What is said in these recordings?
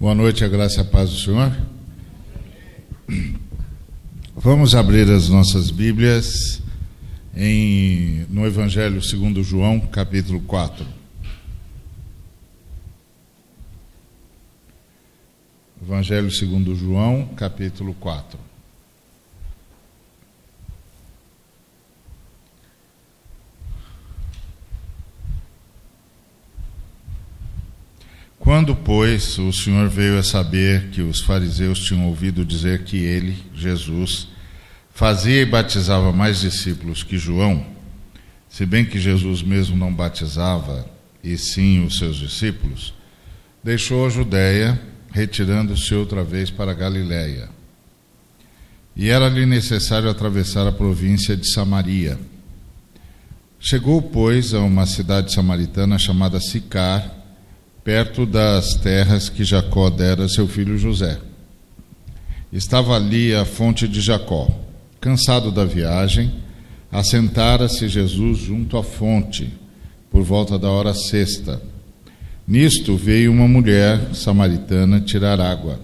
Boa noite, a graça e a paz do Senhor. Vamos abrir as nossas Bíblias em, no Evangelho segundo João, capítulo 4. Evangelho segundo João, capítulo 4. Quando, pois, o Senhor veio a saber que os fariseus tinham ouvido dizer que ele, Jesus, fazia e batizava mais discípulos que João, se bem que Jesus mesmo não batizava, e sim os seus discípulos, deixou a Judéia, retirando-se outra vez para a Galiléia. E era-lhe necessário atravessar a província de Samaria. Chegou, pois, a uma cidade samaritana chamada Sicar, perto das terras que Jacó dera a seu filho José. Estava ali a fonte de Jacó. Cansado da viagem, assentara-se Jesus junto à fonte, por volta da hora sexta. Nisto veio uma mulher samaritana tirar água.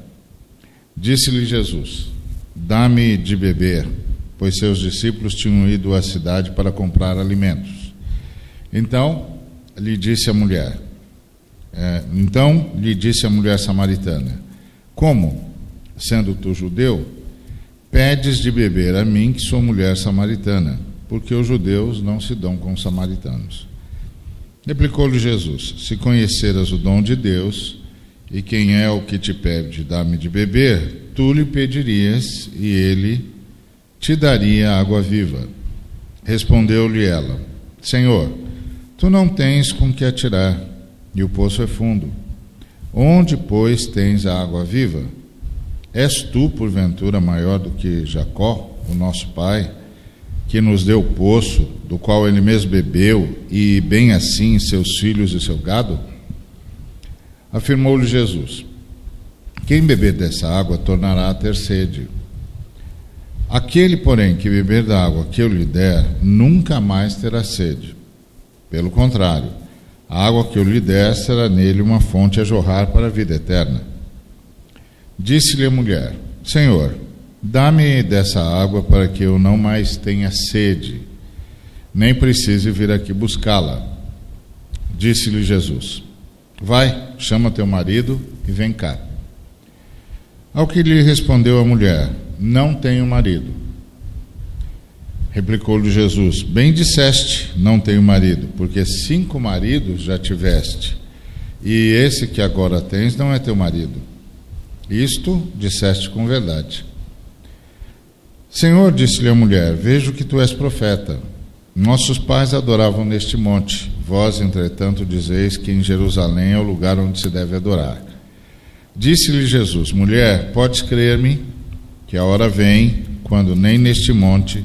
Disse-lhe Jesus: Dá-me de beber, pois seus discípulos tinham ido à cidade para comprar alimentos. Então lhe disse a mulher: é, então lhe disse a mulher samaritana: Como, sendo tu judeu, pedes de beber a mim, que sou mulher samaritana, porque os judeus não se dão com os samaritanos. Replicou-lhe Jesus: Se conheceras o dom de Deus, e quem é o que te pede dar-me de beber, tu lhe pedirias, e ele te daria água viva. Respondeu-lhe ela: Senhor, tu não tens com que atirar e o poço é fundo. Onde, pois, tens a água viva? És tu, porventura, maior do que Jacó, o nosso pai, que nos deu o poço, do qual ele mesmo bebeu, e bem assim seus filhos e seu gado? Afirmou-lhe Jesus: Quem beber dessa água tornará a ter sede. Aquele, porém, que beber da água que eu lhe der, nunca mais terá sede. Pelo contrário, a água que eu lhe der será nele uma fonte a jorrar para a vida eterna. Disse-lhe a mulher: Senhor, dá-me dessa água para que eu não mais tenha sede, nem precise vir aqui buscá-la. Disse-lhe Jesus: Vai, chama teu marido e vem cá. Ao que lhe respondeu a mulher: Não tenho marido. Replicou-lhe Jesus: Bem disseste, não tenho marido, porque cinco maridos já tiveste, e esse que agora tens não é teu marido. Isto disseste com verdade. Senhor, disse-lhe a mulher: Vejo que tu és profeta. Nossos pais adoravam neste monte, vós, entretanto, dizeis que em Jerusalém é o lugar onde se deve adorar. Disse-lhe Jesus: Mulher, podes crer-me que a hora vem quando nem neste monte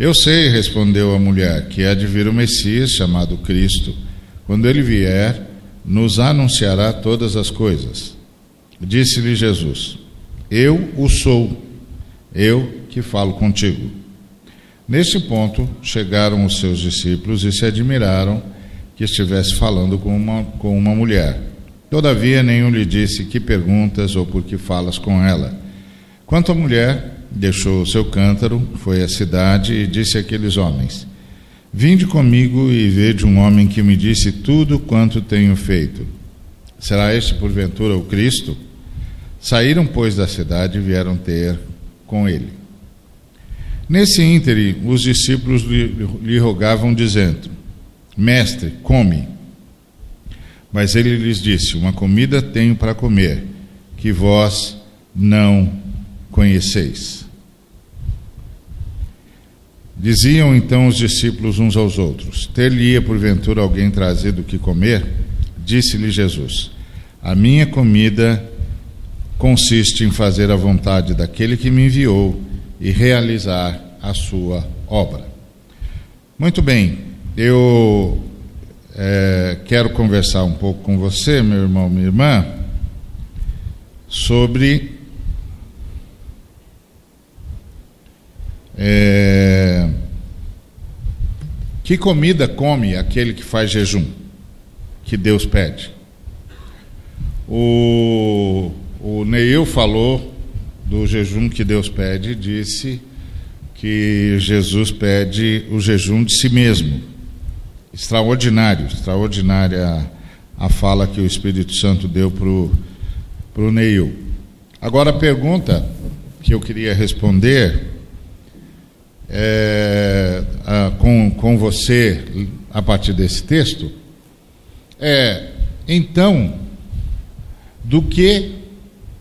Eu sei, respondeu a mulher, que há de vir o Messias, chamado Cristo. Quando ele vier, nos anunciará todas as coisas. Disse-lhe Jesus: Eu o sou, eu que falo contigo. Neste ponto, chegaram os seus discípulos e se admiraram que estivesse falando com uma, com uma mulher. Todavia, nenhum lhe disse que perguntas ou por que falas com ela. Quanto à mulher, deixou o seu cântaro, foi à cidade e disse àqueles homens: Vinde comigo e vede um homem que me disse tudo quanto tenho feito. Será este porventura o Cristo? Saíram, pois, da cidade e vieram ter com ele. Nesse ínterim, os discípulos lhe rogavam, dizendo: Mestre, come. Mas ele lhes disse: Uma comida tenho para comer, que vós não conheceis. Diziam então os discípulos uns aos outros: Ter-lhe-ia porventura alguém trazido o que comer? Disse-lhe Jesus: A minha comida consiste em fazer a vontade daquele que me enviou e realizar a sua obra. Muito bem, eu é, quero conversar um pouco com você, meu irmão, minha irmã, sobre é, que comida come aquele que faz jejum, que Deus pede. O, o Neil falou do jejum que Deus pede, disse que Jesus pede o jejum de si mesmo. Extraordinário, extraordinária a fala que o Espírito Santo deu para o Neil. Agora a pergunta que eu queria responder é, a, com, com você a partir desse texto é: então, do que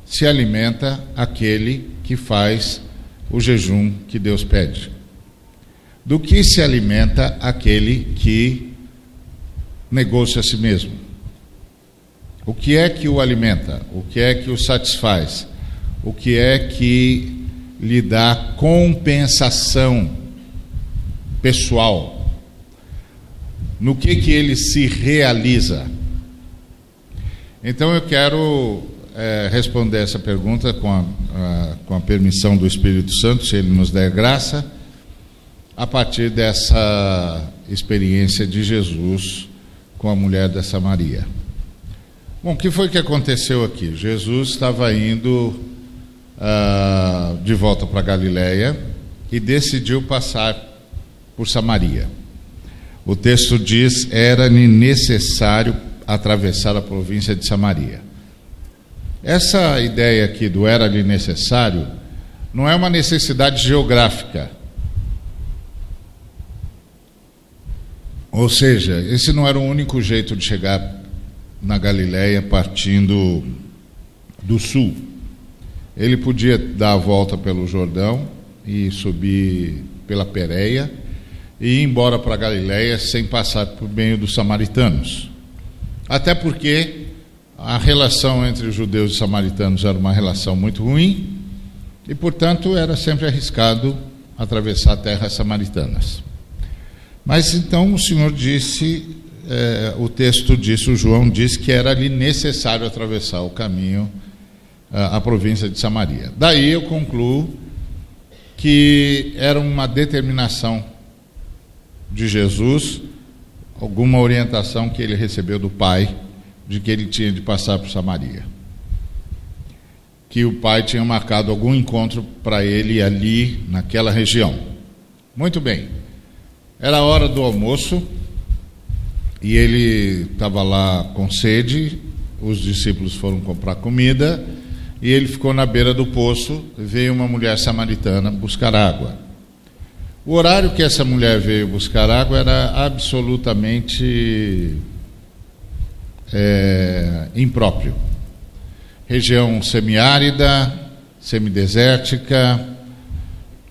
se alimenta aquele que faz o jejum que Deus pede? Do que se alimenta aquele que negocia a si mesmo? O que é que o alimenta? O que é que o satisfaz? O que é que lhe dá compensação pessoal. No que que ele se realiza? Então eu quero é, responder essa pergunta com a, a, com a permissão do Espírito Santo, se ele nos der graça, a partir dessa experiência de Jesus com a mulher dessa Maria. Bom, o que foi que aconteceu aqui? Jesus estava indo uh, de volta para Galiléia e decidiu passar por Samaria. O texto diz: era-lhe necessário atravessar a província de Samaria. Essa ideia aqui do era-lhe necessário não é uma necessidade geográfica. Ou seja, esse não era o único jeito de chegar na Galiléia partindo do sul. Ele podia dar a volta pelo Jordão e subir pela Pérea e ir embora para Galiléia sem passar por meio dos samaritanos. Até porque a relação entre judeus e os samaritanos era uma relação muito ruim e, portanto, era sempre arriscado atravessar terras samaritanas. Mas então o Senhor disse, eh, o texto disse, o João disse que era ali necessário atravessar o caminho a província de Samaria. Daí eu concluo que era uma determinação de Jesus, alguma orientação que ele recebeu do Pai, de que ele tinha de passar por Samaria. Que o Pai tinha marcado algum encontro para ele ali, naquela região. Muito bem. Era a hora do almoço e ele estava lá com sede, os discípulos foram comprar comida e ele ficou na beira do poço, veio uma mulher samaritana buscar água. O horário que essa mulher veio buscar água era absolutamente é, impróprio. Região semiárida, semidesértica,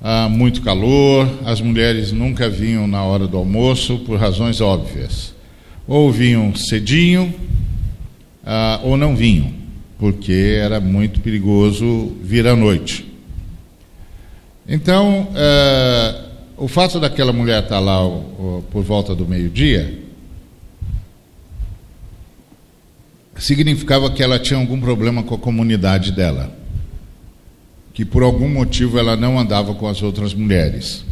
há muito calor, as mulheres nunca vinham na hora do almoço por razões óbvias. Ou vinham cedinho, ah, ou não vinham porque era muito perigoso vir à noite. Então, uh, o fato daquela mulher estar lá uh, por volta do meio-dia significava que ela tinha algum problema com a comunidade dela, que por algum motivo ela não andava com as outras mulheres.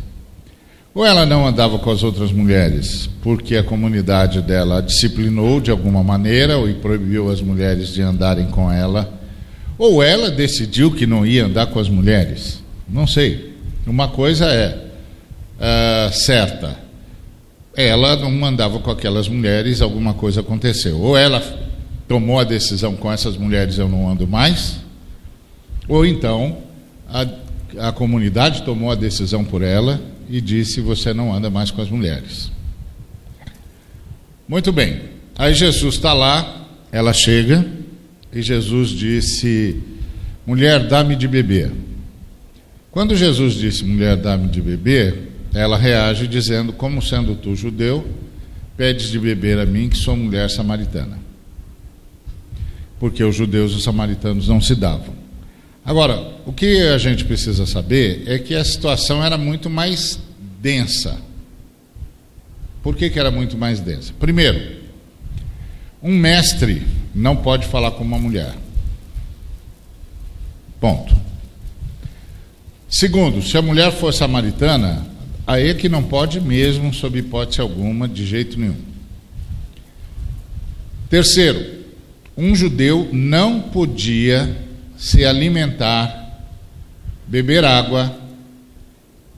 Ou ela não andava com as outras mulheres porque a comunidade dela a disciplinou de alguma maneira ou proibiu as mulheres de andarem com ela, ou ela decidiu que não ia andar com as mulheres. Não sei. Uma coisa é uh, certa: ela não andava com aquelas mulheres, alguma coisa aconteceu. Ou ela tomou a decisão com essas mulheres eu não ando mais, ou então a, a comunidade tomou a decisão por ela e disse: Você não anda mais com as mulheres. Muito bem. Aí Jesus está lá, ela chega e Jesus disse: Mulher, dá-me de beber. Quando Jesus disse: Mulher, dá-me de beber, ela reage dizendo: Como sendo tu judeu, pedes de beber a mim, que sou mulher samaritana. Porque os judeus e os samaritanos não se davam. Agora, o que a gente precisa saber é que a situação era muito mais densa. Por que, que era muito mais densa? Primeiro, um mestre não pode falar com uma mulher. Ponto. Segundo, se a mulher for samaritana, aí é que não pode mesmo, sob hipótese alguma, de jeito nenhum. Terceiro, um judeu não podia se alimentar, beber água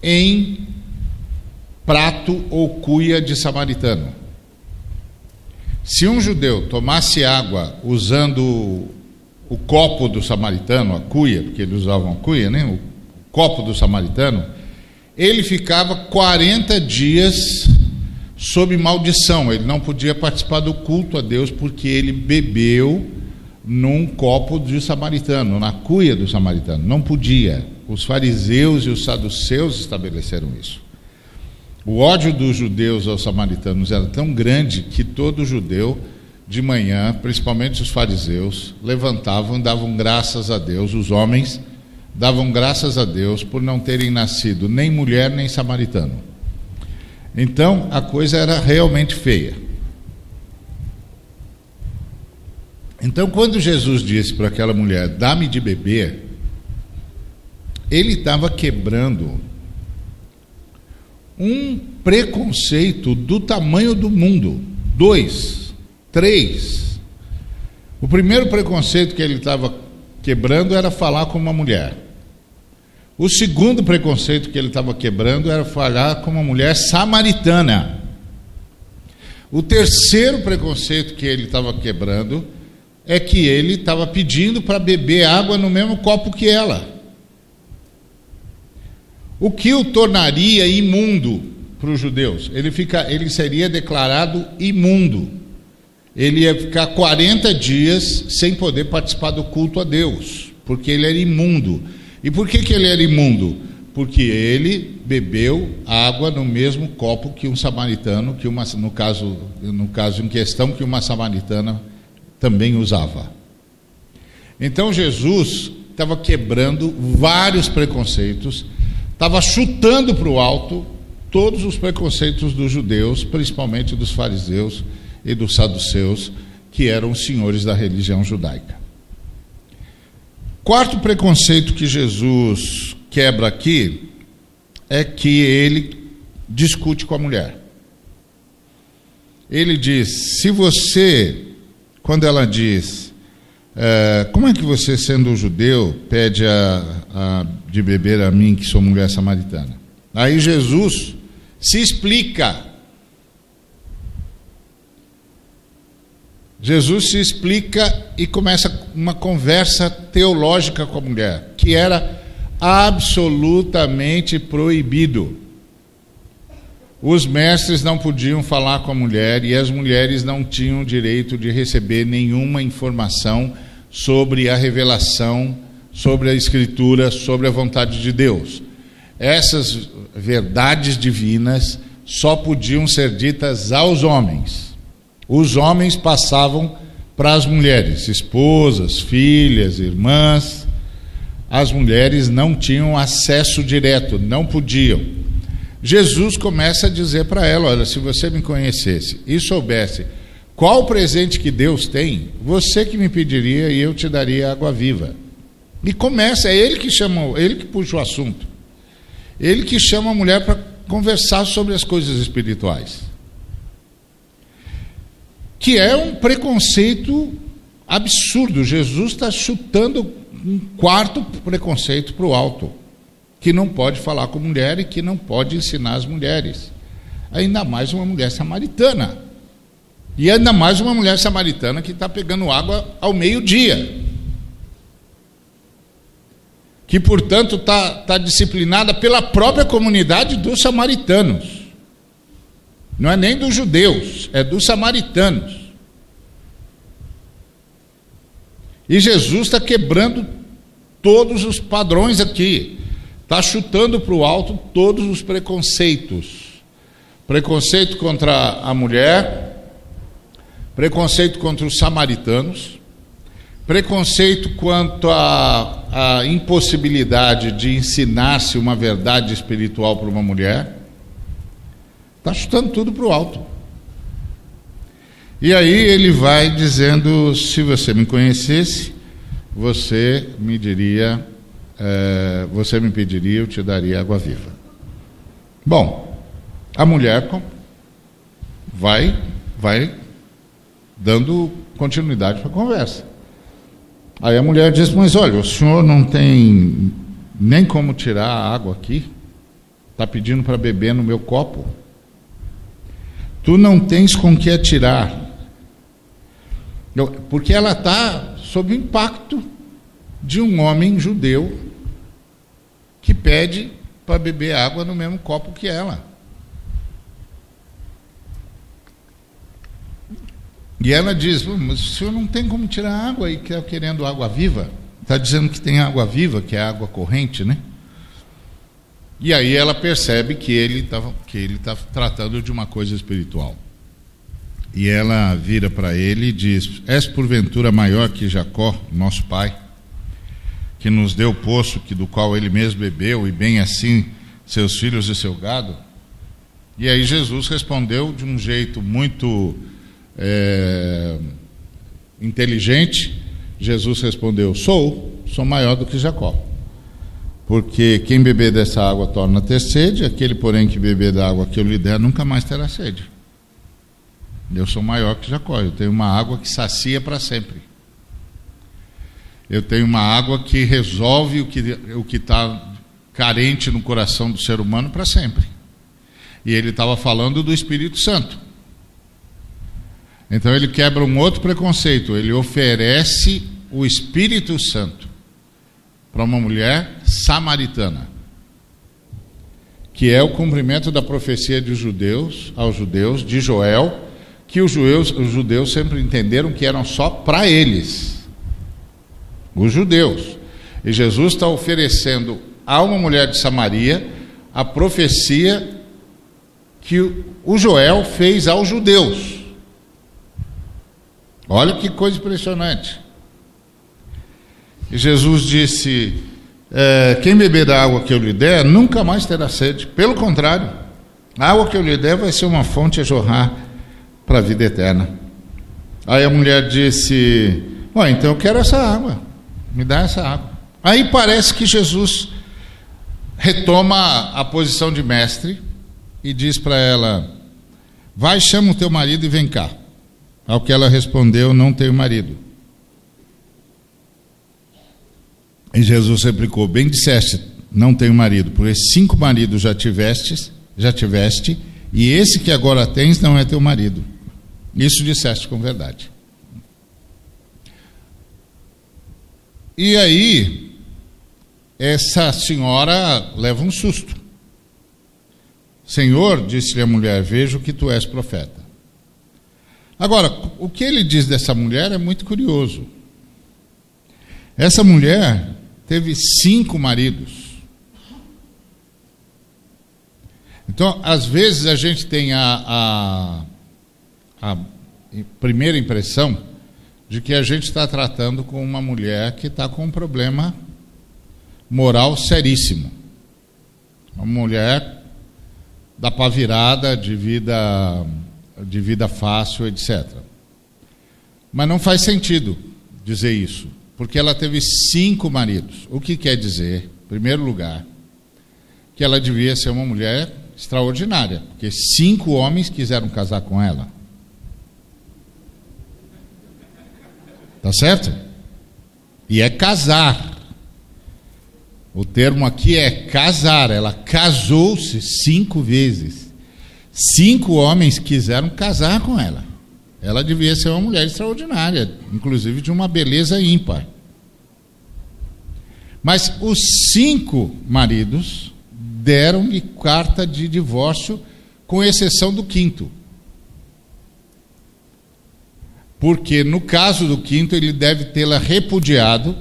em prato ou cuia de samaritano. Se um judeu tomasse água usando o copo do samaritano, a cuia, porque eles usavam cuia, né? o copo do samaritano, ele ficava 40 dias sob maldição, ele não podia participar do culto a Deus porque ele bebeu num copo de samaritano, na cuia do samaritano. Não podia. Os fariseus e os saduceus estabeleceram isso. O ódio dos judeus aos samaritanos era tão grande que todo judeu, de manhã, principalmente os fariseus, levantavam e davam graças a Deus, os homens davam graças a Deus por não terem nascido nem mulher nem samaritano. Então a coisa era realmente feia. Então, quando Jesus disse para aquela mulher: Dá-me de beber, ele estava quebrando um preconceito do tamanho do mundo. Dois, três. O primeiro preconceito que ele estava quebrando era falar com uma mulher. O segundo preconceito que ele estava quebrando era falar com uma mulher samaritana. O terceiro preconceito que ele estava quebrando é que ele estava pedindo para beber água no mesmo copo que ela. O que o tornaria imundo para os judeus? Ele, fica, ele seria declarado imundo. Ele ia ficar 40 dias sem poder participar do culto a Deus, porque ele era imundo. E por que, que ele era imundo? Porque ele bebeu água no mesmo copo que um samaritano, que uma, no, caso, no caso em questão, que uma samaritana também usava. Então Jesus estava quebrando vários preconceitos, estava chutando para o alto todos os preconceitos dos judeus, principalmente dos fariseus e dos saduceus, que eram os senhores da religião judaica. Quarto preconceito que Jesus quebra aqui é que ele discute com a mulher. Ele diz: se você quando ela diz: é, Como é que você, sendo judeu, pede a, a, de beber a mim, que sou mulher samaritana? Aí Jesus se explica. Jesus se explica e começa uma conversa teológica com a mulher, que era absolutamente proibido. Os mestres não podiam falar com a mulher e as mulheres não tinham direito de receber nenhuma informação sobre a revelação, sobre a Escritura, sobre a vontade de Deus. Essas verdades divinas só podiam ser ditas aos homens. Os homens passavam para as mulheres, esposas, filhas, irmãs. As mulheres não tinham acesso direto, não podiam. Jesus começa a dizer para ela: Olha, se você me conhecesse e soubesse qual presente que Deus tem, você que me pediria e eu te daria água viva. E começa, é ele que chama, ele que puxa o assunto. Ele que chama a mulher para conversar sobre as coisas espirituais. Que é um preconceito absurdo. Jesus está chutando um quarto preconceito para o alto que não pode falar com mulher e que não pode ensinar as mulheres. Ainda mais uma mulher samaritana. E ainda mais uma mulher samaritana que está pegando água ao meio-dia. Que, portanto, está tá disciplinada pela própria comunidade dos samaritanos. Não é nem dos judeus, é dos samaritanos. E Jesus está quebrando todos os padrões aqui. Está chutando para o alto todos os preconceitos. Preconceito contra a mulher, preconceito contra os samaritanos, preconceito quanto à, impossibilidade de ensinar-se uma verdade espiritual para uma mulher, está chutando tudo para o alto. E aí ele vai dizendo: se você me conhecesse, você me diria, é, você me pediria, eu te daria água viva. Bom, a mulher vai, vai dando continuidade para a conversa. Aí a mulher diz: Mas olha, o senhor não tem nem como tirar a água aqui? Está pedindo para beber no meu copo? Tu não tens com que atirar. Porque ela está sob o impacto de um homem judeu que pede para beber água no mesmo copo que ela. E ela diz: Mas o senhor não tem como tirar água e quer querendo água viva? Está dizendo que tem água viva, que é água corrente, né? E aí ela percebe que ele está tá tratando de uma coisa espiritual. E ela vira para ele e diz: És porventura maior que Jacó, nosso pai, que nos deu o poço que do qual ele mesmo bebeu e bem assim seus filhos e seu gado? E aí Jesus respondeu de um jeito muito é, inteligente, Jesus respondeu: Sou, sou maior do que Jacó. Porque quem beber dessa água torna ter sede, aquele, porém, que beber da água que eu lhe der nunca mais terá sede. Eu sou maior que Jacó, eu tenho uma água que sacia para sempre. Eu tenho uma água que resolve o que o está carente no coração do ser humano para sempre. E ele estava falando do Espírito Santo. Então ele quebra um outro preconceito, ele oferece o Espírito Santo para uma mulher samaritana, que é o cumprimento da profecia de judeus aos judeus de Joel, que os judeus, os judeus sempre entenderam que eram só para eles, os judeus. E Jesus está oferecendo a uma mulher de Samaria a profecia que o Joel fez aos judeus. Olha que coisa impressionante. E Jesus disse: é, Quem beber da água que eu lhe der, nunca mais terá sede. Pelo contrário, a água que eu lhe der vai ser uma fonte a jorrar para a vida eterna. Aí a mulher disse: oh, então eu quero essa água, me dá essa água. Aí parece que Jesus retoma a posição de mestre e diz para ela: Vai, chama o teu marido e vem cá. Ao que ela respondeu: Não tenho marido. E Jesus replicou: Bem disseste, não tenho marido, porque cinco maridos já tiveste, já tiveste, e esse que agora tens não é teu marido. Isso disseste com verdade. E aí, essa senhora leva um susto. Senhor, disse-lhe a mulher, vejo que tu és profeta. Agora, o que ele diz dessa mulher é muito curioso. Essa mulher teve cinco maridos. Então, às vezes a gente tem a, a, a primeira impressão de que a gente está tratando com uma mulher que está com um problema moral seríssimo. Uma mulher da pavirada de vida de vida fácil, etc. Mas não faz sentido dizer isso, porque ela teve cinco maridos. O que quer dizer, em primeiro lugar, que ela devia ser uma mulher extraordinária, porque cinco homens quiseram casar com ela. Tá certo? E é casar. O termo aqui é casar. Ela casou-se cinco vezes. Cinco homens quiseram casar com ela. Ela devia ser uma mulher extraordinária, inclusive de uma beleza ímpar. Mas os cinco maridos deram-lhe carta de divórcio, com exceção do quinto. Porque no caso do quinto, ele deve tê-la repudiado,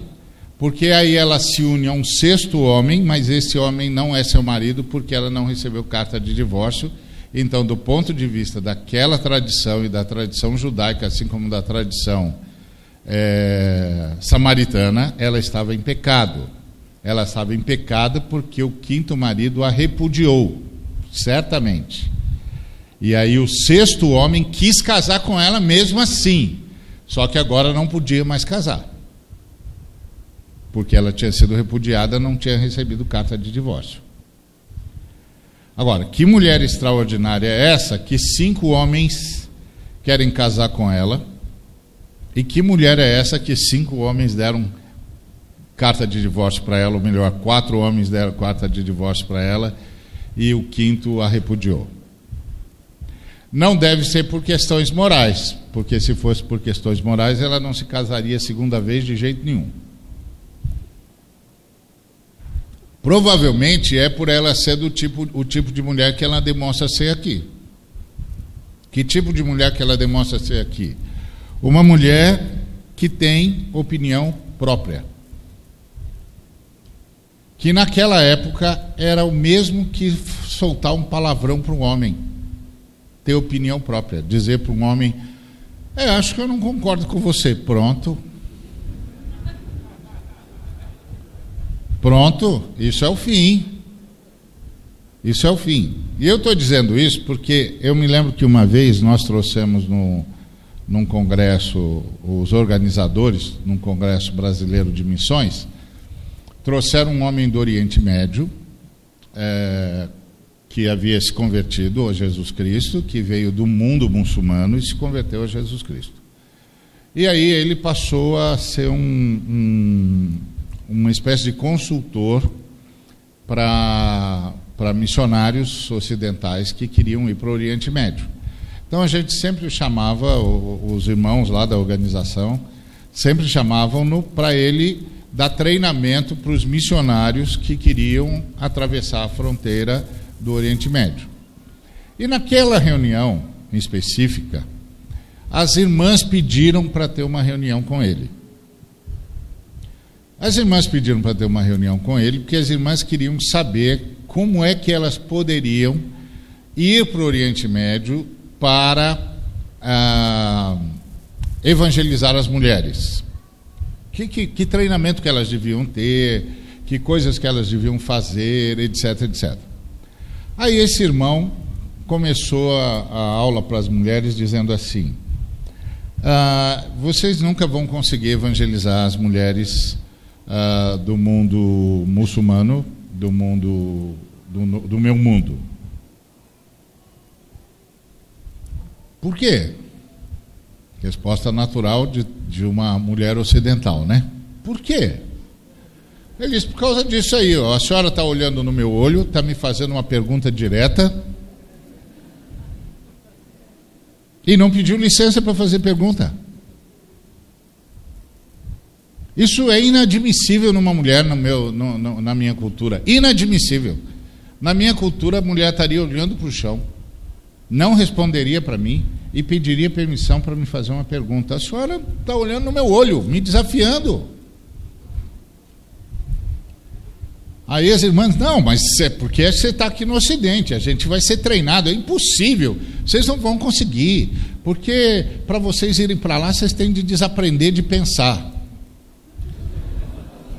porque aí ela se une a um sexto homem, mas esse homem não é seu marido, porque ela não recebeu carta de divórcio então, do ponto de vista daquela tradição e da tradição judaica, assim como da tradição é, samaritana, ela estava em pecado. Ela estava em pecado porque o quinto marido a repudiou, certamente. E aí o sexto homem quis casar com ela mesmo assim. Só que agora não podia mais casar. Porque ela tinha sido repudiada, não tinha recebido carta de divórcio. Agora, que mulher extraordinária é essa que cinco homens querem casar com ela? E que mulher é essa que cinco homens deram carta de divórcio para ela, ou melhor, quatro homens deram carta de divórcio para ela e o quinto a repudiou? Não deve ser por questões morais, porque se fosse por questões morais, ela não se casaria segunda vez de jeito nenhum. Provavelmente é por ela ser do tipo, o tipo de mulher que ela demonstra ser aqui. Que tipo de mulher que ela demonstra ser aqui? Uma mulher que tem opinião própria. Que naquela época era o mesmo que soltar um palavrão para um homem. Ter opinião própria. Dizer para um homem: É, acho que eu não concordo com você. Pronto, Pronto, isso é o fim. Isso é o fim. E eu estou dizendo isso porque eu me lembro que uma vez nós trouxemos no, num congresso, os organizadores, num congresso brasileiro de missões, trouxeram um homem do Oriente Médio, é, que havia se convertido a Jesus Cristo, que veio do mundo muçulmano e se converteu a Jesus Cristo. E aí ele passou a ser um, um uma espécie de consultor para missionários ocidentais que queriam ir para o Oriente Médio. Então a gente sempre chamava, os irmãos lá da organização, sempre chamavam-no para ele dar treinamento para os missionários que queriam atravessar a fronteira do Oriente Médio. E naquela reunião específica, as irmãs pediram para ter uma reunião com ele. As irmãs pediram para ter uma reunião com ele, porque as irmãs queriam saber como é que elas poderiam ir para o Oriente Médio para ah, evangelizar as mulheres. Que, que, que, treinamento que elas deviam ter, que coisas que elas deviam fazer, etc, etc. Aí esse irmão começou a, a aula para as mulheres dizendo assim: ah, vocês nunca vão conseguir evangelizar as mulheres uh, do mundo muçulmano, do mundo do, do meu mundo. Por quê? Resposta natural de, de uma mulher ocidental, né? Por quê? Ele disse, por causa disso aí, ó, a senhora está olhando no meu olho, está me fazendo uma pergunta direta e não pediu licença para fazer pergunta. Isso é inadmissível numa mulher no meu, no, no, na minha cultura. Inadmissível. Na minha cultura, a mulher estaria olhando para o chão, não responderia para mim e pediria permissão para me fazer uma pergunta. A senhora está olhando no meu olho, me desafiando. Aí as irmãs, não, mas é porque você está aqui no Ocidente, a gente vai ser treinado, é impossível, vocês não vão conseguir, porque para vocês irem para lá, vocês têm de desaprender de pensar.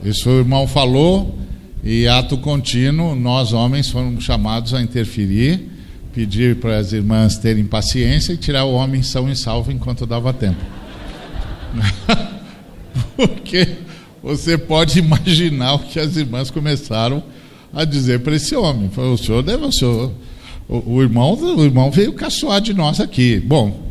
Isso o irmão falou, e ato contínuo, nós homens fomos chamados a interferir, pedir para as irmãs terem paciência e tirar o homem são e salvo enquanto dava tempo. Porque você pode imaginar o que as irmãs começaram a dizer para esse homem. Falou, o senhor deve, o senhor. O, o, irmão, o irmão veio caçoar de nós aqui. Bom,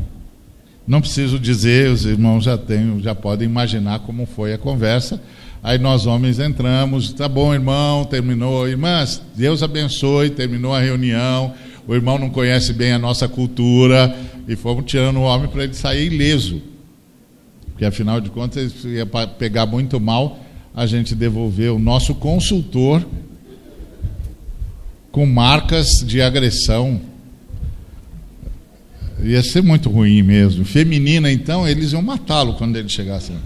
não preciso dizer, os irmãos já, têm, já podem imaginar como foi a conversa. Aí nós homens entramos, tá bom, irmão, terminou. Irmãs, Deus abençoe, terminou a reunião. O irmão não conhece bem a nossa cultura e fomos tirando o homem para ele sair ileso. Porque afinal de contas ia pegar muito mal a gente devolver o nosso consultor com marcas de agressão. Ia ser muito ruim mesmo. Feminina, então, eles iam matá-lo quando ele chegasse lá.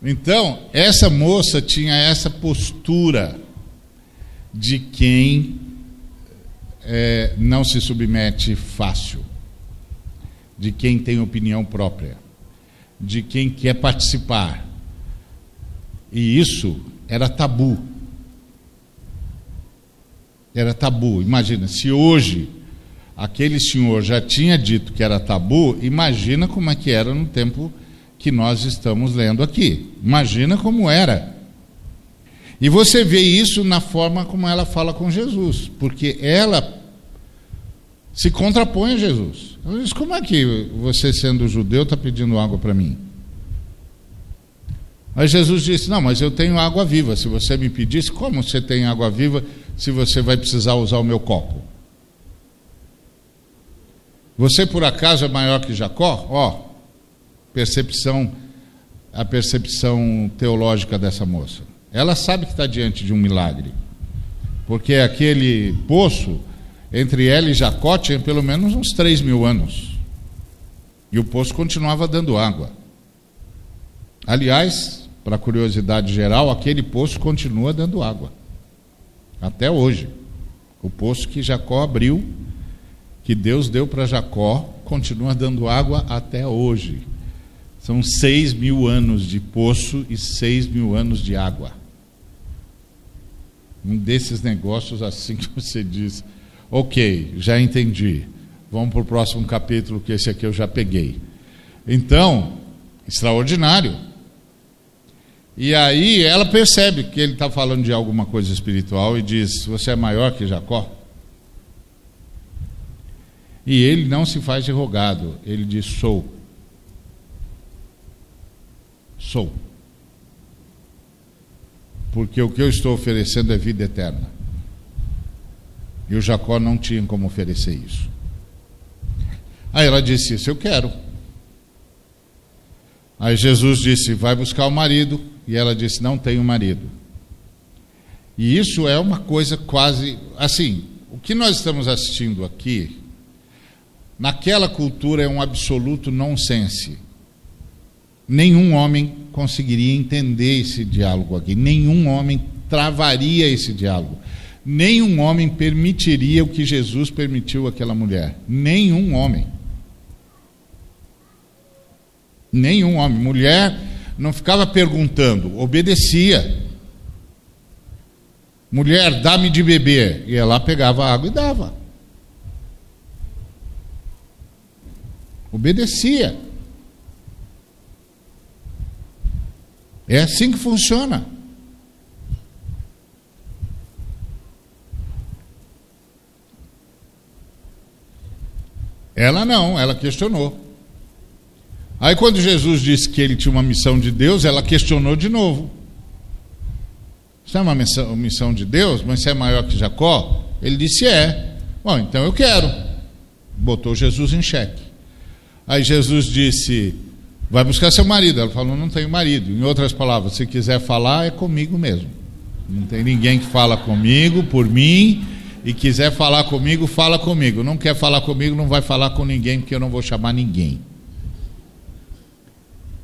Então, essa moça tinha essa postura de quem é, não se submete fácil, de quem tem opinião própria. De quem quer participar. E isso era tabu. Era tabu. Imagina, se hoje aquele senhor já tinha dito que era tabu, imagina como é que era no tempo que nós estamos lendo aqui. Imagina como era. E você vê isso na forma como ela fala com Jesus, porque ela se contrapõe a Jesus. Ela diz: Como é que você, sendo judeu, está pedindo água para mim? Aí Jesus disse: Não, mas eu tenho água viva. Se você me pedisse, como você tem água viva se você vai precisar usar o meu copo? Você por acaso é maior que Jacó? Ó, percepção, a percepção teológica dessa moça. Ela sabe que está diante de um milagre, porque aquele poço entre ela e Jacó tinha pelo menos uns 3 mil anos. E o poço continuava dando água. Aliás, para curiosidade geral, aquele poço continua dando água. Até hoje. O poço que Jacó abriu, que Deus deu para Jacó, continua dando água até hoje. São seis mil anos de poço e seis mil anos de água. Um desses negócios assim que você diz, ok, já entendi. Vamos para o próximo capítulo, que esse aqui eu já peguei. Então, extraordinário. E aí ela percebe que ele está falando de alguma coisa espiritual e diz: Você é maior que Jacó? E ele não se faz de rogado, ele diz: Sou. Sou. Porque o que eu estou oferecendo é vida eterna. E o Jacó não tinha como oferecer isso. Aí ela disse: Isso eu quero. Aí Jesus disse: Vai buscar o marido. E ela disse: Não tenho marido. E isso é uma coisa quase assim. O que nós estamos assistindo aqui, naquela cultura, é um absoluto nonsense. Nenhum homem conseguiria entender esse diálogo aqui, nenhum homem travaria esse diálogo. Nenhum homem permitiria o que Jesus permitiu àquela mulher. Nenhum homem. Nenhum homem. Mulher não ficava perguntando, obedecia. Mulher, dá-me de beber. E ela pegava água e dava. Obedecia. É assim que funciona. Ela não, ela questionou. Aí, quando Jesus disse que ele tinha uma missão de Deus, ela questionou de novo. Isso é uma missão, missão de Deus, mas você é maior que Jacó? Ele disse: É. Bom, então eu quero. Botou Jesus em xeque. Aí Jesus disse: Vai buscar seu marido. Ela falou: Não tenho marido. Em outras palavras, se quiser falar, é comigo mesmo. Não tem ninguém que fala comigo, por mim, e quiser falar comigo, fala comigo. Não quer falar comigo, não vai falar com ninguém, porque eu não vou chamar ninguém.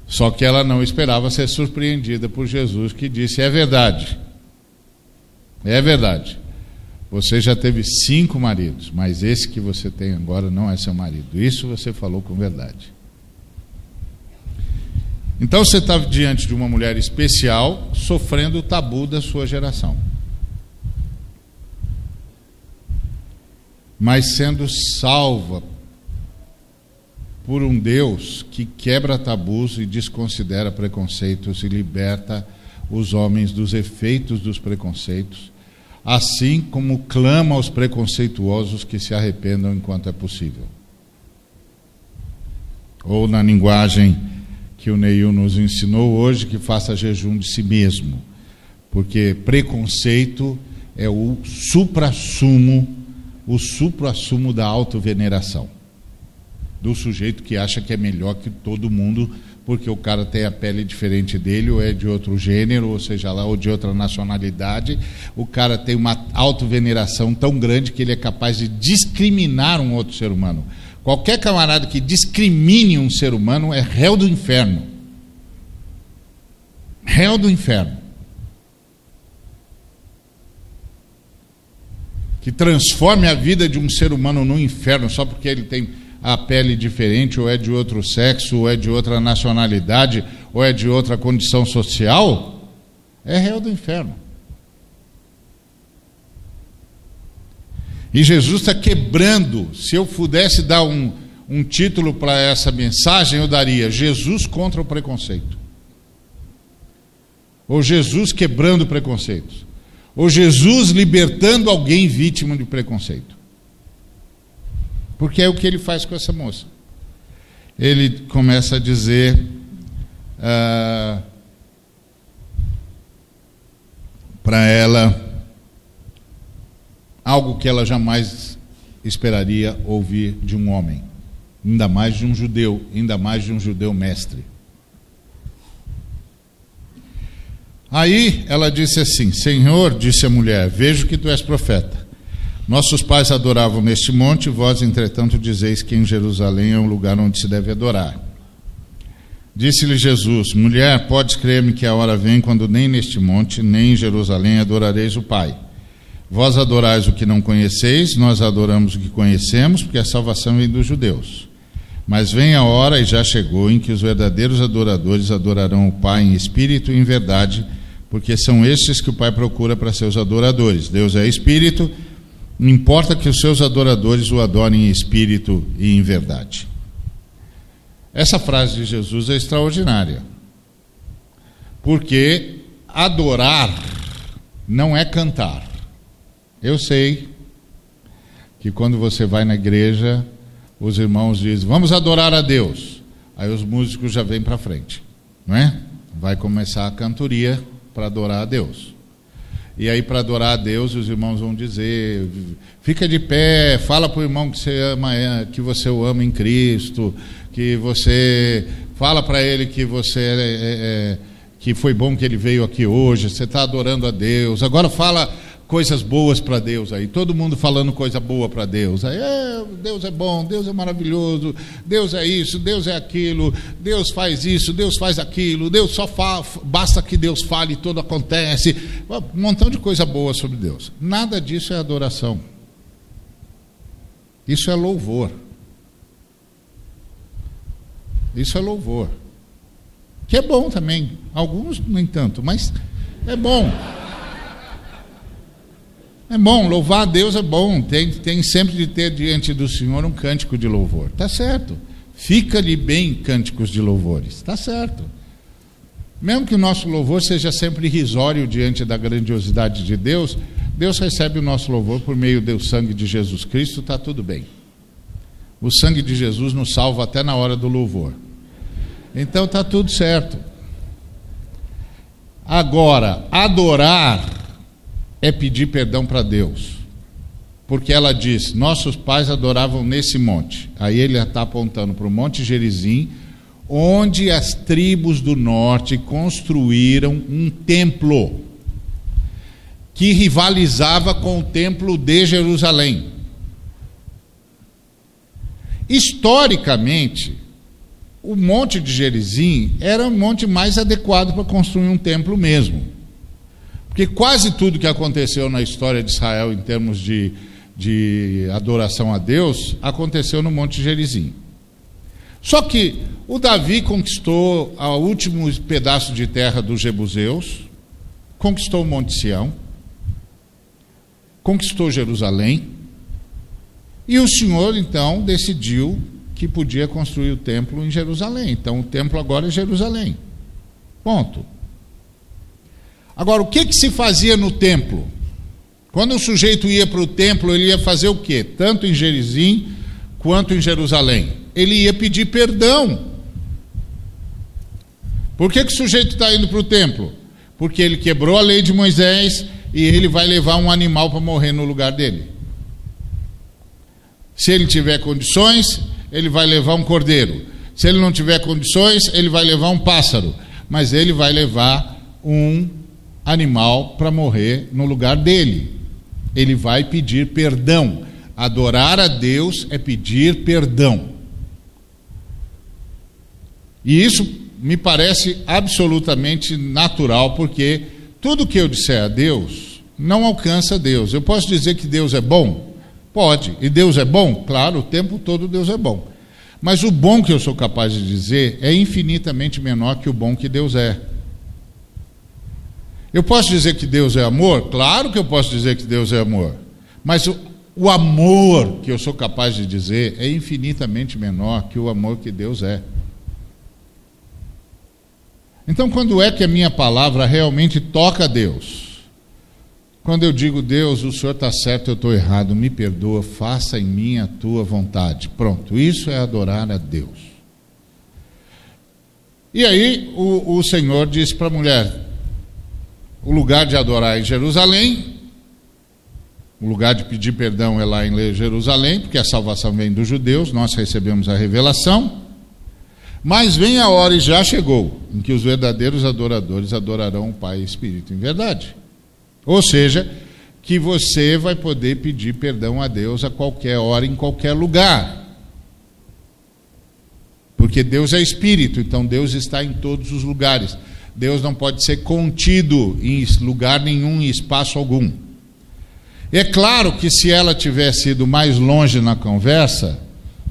Só que ela não esperava ser surpreendida por Jesus, que disse: É verdade. É verdade. Você já teve cinco maridos, mas esse que você tem agora não é seu marido. Isso você falou com verdade. Então você está diante de uma mulher especial, sofrendo o tabu da sua geração. Mas sendo salva por um Deus que quebra tabus e desconsidera preconceitos e liberta os homens dos efeitos dos preconceitos, assim como clama aos preconceituosos que se arrependam enquanto é possível. Ou na linguagem que o Neil nos ensinou hoje, que faça jejum de si mesmo, porque preconceito é o supra-sumo, o supra-sumo da autoveneração. Do sujeito que acha que é melhor que todo mundo, porque o cara tem a pele diferente dele, ou é de outro gênero, ou seja lá, ou de outra nacionalidade. O cara tem uma autoveneração tão grande que ele é capaz de discriminar um outro ser humano. Qualquer camarada que discrimine um ser humano é réu do inferno. Réu do inferno. Que transforme a vida de um ser humano no inferno só porque ele tem a pele diferente, ou é de outro sexo, ou é de outra nacionalidade, ou é de outra condição social, é réu do inferno. E Jesus está quebrando. Se eu pudesse dar um, um título para essa mensagem, eu daria Jesus contra o preconceito. Ou Jesus quebrando preconceitos. Ou Jesus libertando alguém vítima de preconceito. Porque é o que ele faz com essa moça. Ele começa a dizer. Uh, para ela algo que ela jamais esperaria ouvir de um homem, ainda mais de um judeu, ainda mais de um judeu mestre. Aí ela disse assim: Senhor, disse a mulher, vejo que tu és profeta. Nossos pais adoravam neste monte, vós, entretanto, dizeis que em Jerusalém é um lugar onde se deve adorar. Disse-lhe Jesus: Mulher, podes crer-me que a hora vem quando nem neste monte, nem em Jerusalém adorareis o Pai. Vós adorais o que não conheceis, nós adoramos o que conhecemos, porque a salvação vem dos judeus. Mas vem a hora, e já chegou, em que os verdadeiros adoradores adorarão o Pai em espírito e em verdade, porque são estes que o Pai procura para seus adoradores. Deus é espírito, não importa que os seus adoradores o adorem em espírito e em verdade. Essa frase de Jesus é extraordinária, porque adorar não é cantar. Eu sei que quando você vai na igreja, os irmãos dizem: "Vamos adorar a Deus". Aí os músicos já vêm para frente, não é? Vai começar a cantoria para adorar a Deus. E aí para adorar a Deus, os irmãos vão dizer: "Fica de pé, fala para o irmão que você ama, que você o ama em Cristo, que você fala para ele que você é, é, é, que foi bom que ele veio aqui hoje, você está adorando a Deus. Agora fala coisas boas para Deus aí, todo mundo falando coisa boa para Deus. Aí, é, Deus é bom, Deus é maravilhoso, Deus é isso, Deus é aquilo, Deus faz isso, Deus faz aquilo, Deus só fala, basta que Deus fale e tudo acontece. Um montão de coisa boa sobre Deus. Nada disso é adoração. Isso é louvor. Isso é louvor. Que é bom também. Alguns, no entanto, mas é bom. É bom, louvar a Deus é bom, tem, tem sempre de ter diante do Senhor um cântico de louvor. Tá certo. Fica-lhe bem cânticos de louvores. Tá certo. Mesmo que o nosso louvor seja sempre irrisório diante da grandiosidade de Deus, Deus recebe o nosso louvor por meio do sangue de Jesus Cristo, está tudo bem. O sangue de Jesus nos salva até na hora do louvor. Então está tudo certo. Agora, adorar é pedir perdão para Deus. Porque ela diz: Nossos pais adoravam nesse monte. Aí ele está apontando para o Monte Gerizim, onde as tribos do norte construíram um templo que rivalizava com o templo de Jerusalém. Historicamente, o Monte de Gerizim era o monte mais adequado para construir um templo mesmo. Porque quase tudo que aconteceu na história de Israel em termos de, de adoração a Deus aconteceu no Monte Gerizim. Só que o Davi conquistou o último pedaço de terra dos Jebuseus, conquistou o Monte Sião, conquistou Jerusalém, e o Senhor então decidiu que podia construir o templo em Jerusalém. Então o templo agora é Jerusalém. Ponto. Agora, o que, que se fazia no templo? Quando o sujeito ia para o templo, ele ia fazer o quê? Tanto em Gerizim quanto em Jerusalém. Ele ia pedir perdão. Por que, que o sujeito está indo para o templo? Porque ele quebrou a lei de Moisés e ele vai levar um animal para morrer no lugar dele. Se ele tiver condições, ele vai levar um cordeiro. Se ele não tiver condições, ele vai levar um pássaro. Mas ele vai levar um animal para morrer no lugar dele. Ele vai pedir perdão. Adorar a Deus é pedir perdão. E isso me parece absolutamente natural, porque tudo que eu disser a Deus não alcança Deus. Eu posso dizer que Deus é bom? Pode. E Deus é bom? Claro, o tempo todo Deus é bom. Mas o bom que eu sou capaz de dizer é infinitamente menor que o bom que Deus é. Eu posso dizer que Deus é amor? Claro que eu posso dizer que Deus é amor. Mas o, o amor que eu sou capaz de dizer é infinitamente menor que o amor que Deus é. Então, quando é que a minha palavra realmente toca a Deus? Quando eu digo, Deus, o Senhor está certo, eu estou errado, me perdoa, faça em mim a tua vontade. Pronto, isso é adorar a Deus. E aí o, o Senhor disse para a mulher: o lugar de adorar é em Jerusalém, o lugar de pedir perdão é lá em Jerusalém, porque a salvação vem dos judeus, nós recebemos a revelação. Mas vem a hora e já chegou em que os verdadeiros adoradores adorarão o Pai e Espírito em verdade. Ou seja, que você vai poder pedir perdão a Deus a qualquer hora, em qualquer lugar. Porque Deus é Espírito, então Deus está em todos os lugares. Deus não pode ser contido em lugar nenhum, em espaço algum. É claro que se ela tivesse ido mais longe na conversa,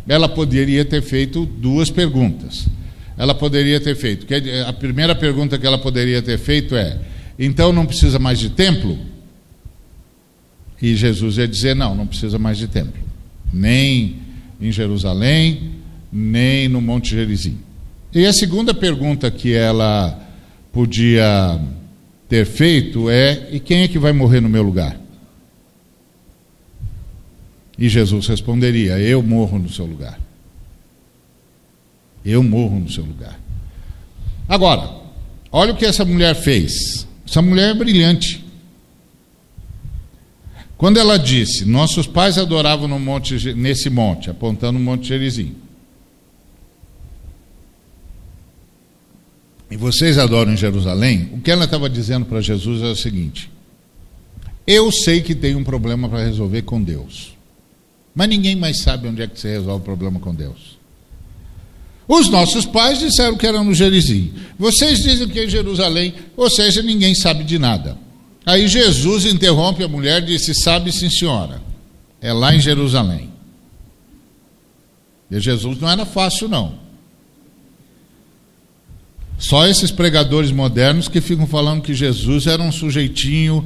ela poderia ter feito duas perguntas. Ela poderia ter feito. A primeira pergunta que ela poderia ter feito é: então não precisa mais de templo? E Jesus ia dizer: não, não precisa mais de templo. Nem em Jerusalém, nem no Monte Gerizim. E a segunda pergunta que ela podia ter feito é: e quem é que vai morrer no meu lugar? E Jesus responderia: Eu morro no seu lugar. Eu morro no seu lugar. Agora, olha o que essa mulher fez. Essa mulher é brilhante. Quando ela disse: Nossos pais adoravam no monte, nesse monte, apontando o Monte Gerizim. E vocês adoram Jerusalém? O que ela estava dizendo para Jesus é o seguinte: Eu sei que tem um problema para resolver com Deus. Mas ninguém mais sabe onde é que se resolve o problema com Deus. Os nossos pais disseram que era no Gerizim. Vocês dizem que é em Jerusalém, ou seja, ninguém sabe de nada. Aí Jesus interrompe a mulher e disse: Sabe sim, senhora, é lá em Jerusalém. E Jesus não era fácil, não. Só esses pregadores modernos que ficam falando que Jesus era um sujeitinho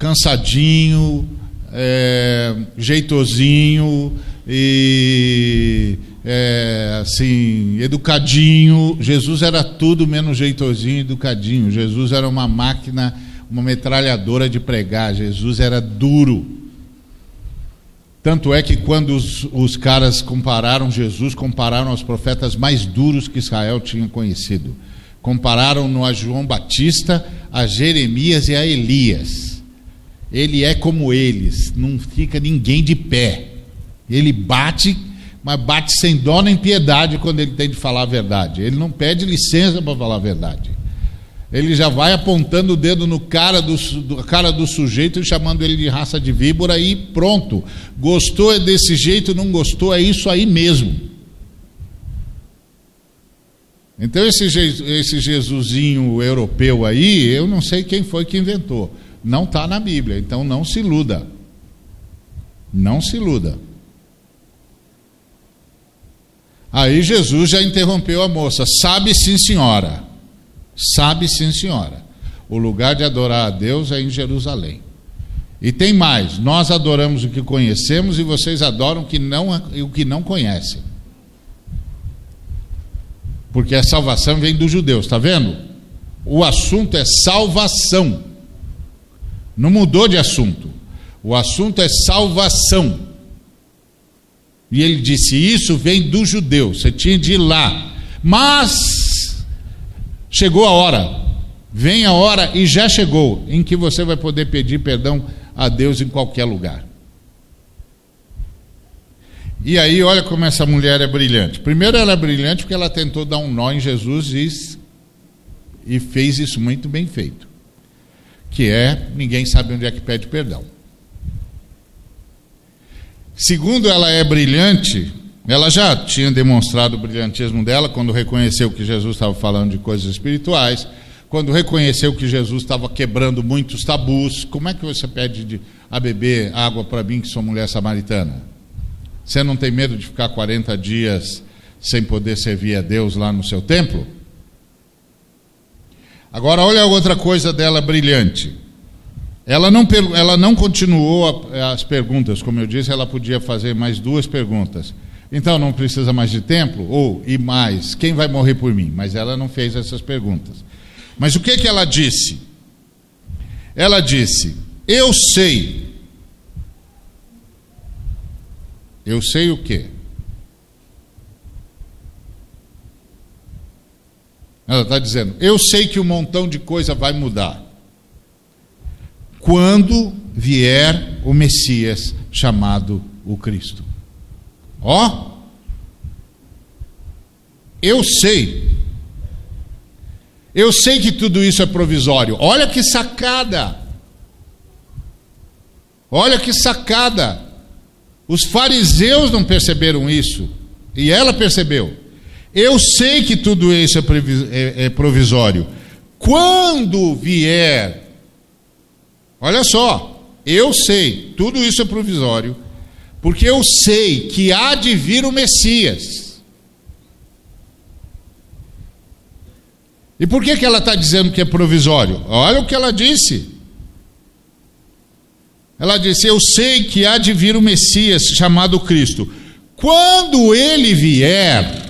cansadinho, é, jeitosinho e é, assim, educadinho. Jesus era tudo menos jeitosinho e educadinho. Jesus era uma máquina, uma metralhadora de pregar. Jesus era duro. Tanto é que quando os, os caras compararam Jesus, compararam aos profetas mais duros que Israel tinha conhecido. Compararam-no a João Batista, a Jeremias e a Elias ele é como eles, não fica ninguém de pé. Ele bate, mas bate sem dó nem piedade quando ele tem de falar a verdade. Ele não pede licença para falar a verdade. Ele já vai apontando o dedo no cara do, do, cara do sujeito e chamando ele de raça de víbora e pronto. Gostou é desse jeito, não gostou é isso aí mesmo. Então esse, esse Jesusinho europeu aí, eu não sei quem foi que inventou. Não está na Bíblia, então não se iluda. Não se iluda. Aí Jesus já interrompeu a moça. Sabe sim, senhora. Sabe sim, senhora. O lugar de adorar a Deus é em Jerusalém. E tem mais: nós adoramos o que conhecemos e vocês adoram o que não, o que não conhecem. Porque a salvação vem dos judeus, está vendo? O assunto é salvação. Não mudou de assunto. O assunto é salvação. E ele disse: Isso vem do judeu, você tinha de ir lá. Mas chegou a hora, vem a hora e já chegou, em que você vai poder pedir perdão a Deus em qualquer lugar. E aí, olha como essa mulher é brilhante. Primeiro, ela é brilhante porque ela tentou dar um nó em Jesus e, e fez isso muito bem feito que é ninguém sabe onde é que pede perdão. Segundo, ela é brilhante, ela já tinha demonstrado o brilhantismo dela quando reconheceu que Jesus estava falando de coisas espirituais, quando reconheceu que Jesus estava quebrando muitos tabus. Como é que você pede de, a beber água para mim, que sou mulher samaritana? Você não tem medo de ficar 40 dias sem poder servir a Deus lá no seu templo? Agora, olha outra coisa dela brilhante. Ela não, ela não continuou as perguntas, como eu disse, ela podia fazer mais duas perguntas. Então não precisa mais de templo? Ou, e mais, quem vai morrer por mim? Mas ela não fez essas perguntas. Mas o que, que ela disse? Ela disse: Eu sei. Eu sei o quê? Ela está dizendo: Eu sei que um montão de coisa vai mudar. Quando vier o Messias chamado o Cristo. Ó, eu sei. Eu sei que tudo isso é provisório. Olha que sacada. Olha que sacada. Os fariseus não perceberam isso. E ela percebeu. Eu sei que tudo isso é, é, é provisório. Quando vier, olha só, eu sei, tudo isso é provisório, porque eu sei que há de vir o Messias. E por que, que ela está dizendo que é provisório? Olha o que ela disse. Ela disse: Eu sei que há de vir o Messias chamado Cristo. Quando ele vier,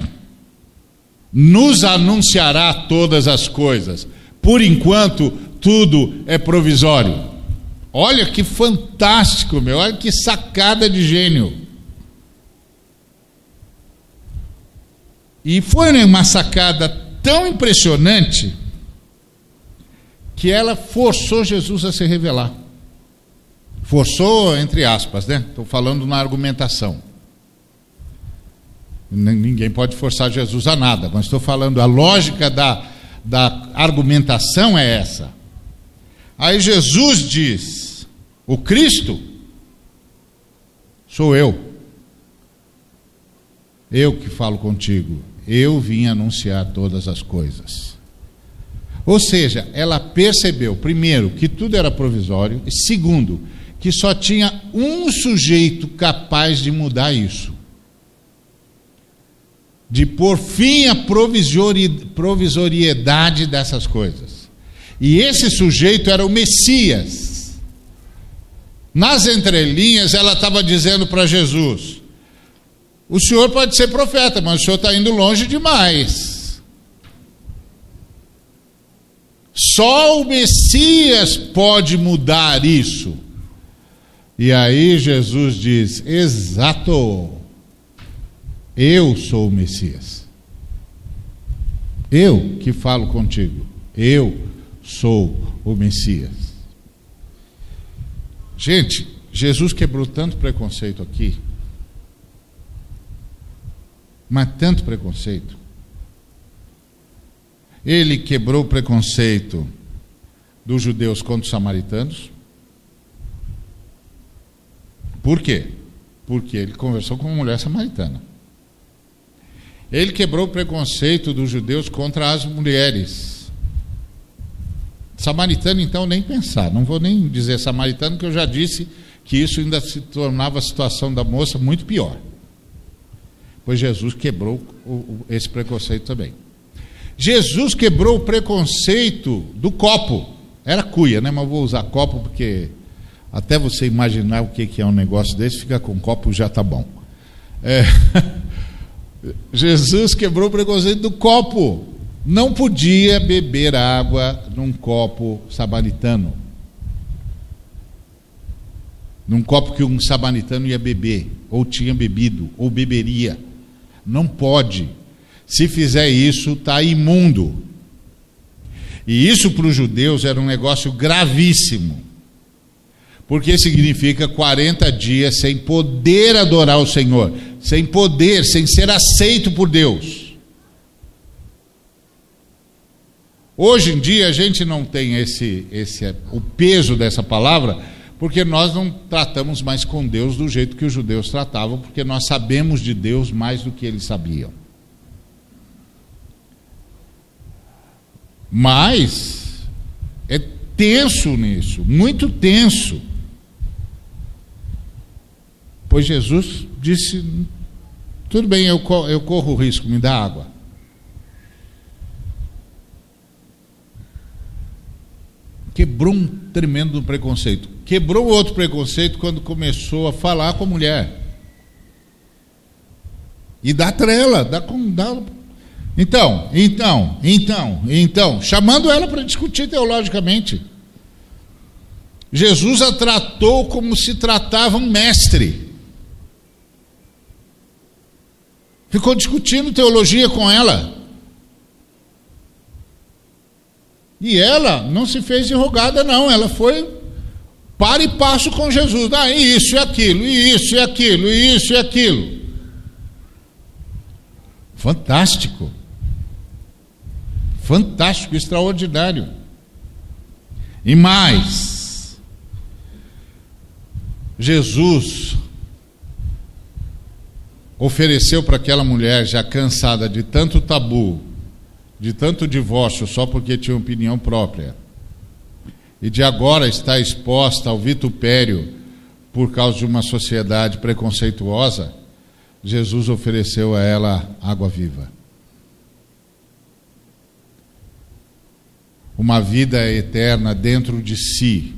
nos anunciará todas as coisas. Por enquanto, tudo é provisório. Olha que fantástico, meu. Olha que sacada de gênio. E foi uma sacada tão impressionante que ela forçou Jesus a se revelar. Forçou, entre aspas, né? Estou falando na argumentação. Ninguém pode forçar Jesus a nada, mas estou falando, a lógica da, da argumentação é essa. Aí Jesus diz: O Cristo sou eu. Eu que falo contigo. Eu vim anunciar todas as coisas. Ou seja, ela percebeu, primeiro, que tudo era provisório, e segundo, que só tinha um sujeito capaz de mudar isso de pôr fim à provisoriedade dessas coisas. E esse sujeito era o Messias. Nas entrelinhas, ela estava dizendo para Jesus: O senhor pode ser profeta, mas o senhor está indo longe demais. Só o Messias pode mudar isso. E aí Jesus diz: Exato. Eu sou o Messias. Eu que falo contigo. Eu sou o Messias. Gente, Jesus quebrou tanto preconceito aqui. Mas tanto preconceito. Ele quebrou o preconceito dos judeus contra os samaritanos. Por quê? Porque ele conversou com uma mulher samaritana. Ele quebrou o preconceito dos judeus contra as mulheres. Samaritano, então, nem pensar. Não vou nem dizer samaritano, que eu já disse que isso ainda se tornava a situação da moça muito pior. Pois Jesus quebrou esse preconceito também. Jesus quebrou o preconceito do copo. Era cuia, né? Mas vou usar copo porque até você imaginar o que é um negócio desse, fica com copo já tá bom. É. Jesus quebrou o preconceito do copo. Não podia beber água num copo sabanitano. Num copo que um sabanitano ia beber, ou tinha bebido, ou beberia. Não pode. Se fizer isso, está imundo. E isso para os judeus era um negócio gravíssimo. Porque significa 40 dias sem poder adorar o Senhor sem poder, sem ser aceito por Deus. Hoje em dia a gente não tem esse, esse o peso dessa palavra, porque nós não tratamos mais com Deus do jeito que os judeus tratavam, porque nós sabemos de Deus mais do que eles sabiam. Mas é tenso nisso, muito tenso. Pois Jesus disse: Tudo bem, eu, eu corro o risco, me dá água. Quebrou um tremendo preconceito. Quebrou outro preconceito quando começou a falar com a mulher. E dá trela, dá com. Dá... Então, então, então, então, chamando ela para discutir teologicamente. Jesus a tratou como se tratava um mestre. Ficou discutindo teologia com ela. E ela não se fez enrugada, não. Ela foi para e passo com Jesus. Ah, isso e aquilo, e isso e aquilo, e isso e aquilo. Fantástico. Fantástico, extraordinário. E mais, Jesus ofereceu para aquela mulher já cansada de tanto tabu, de tanto divórcio só porque tinha opinião própria, e de agora estar exposta ao vitupério por causa de uma sociedade preconceituosa, Jesus ofereceu a ela água viva. Uma vida eterna dentro de si,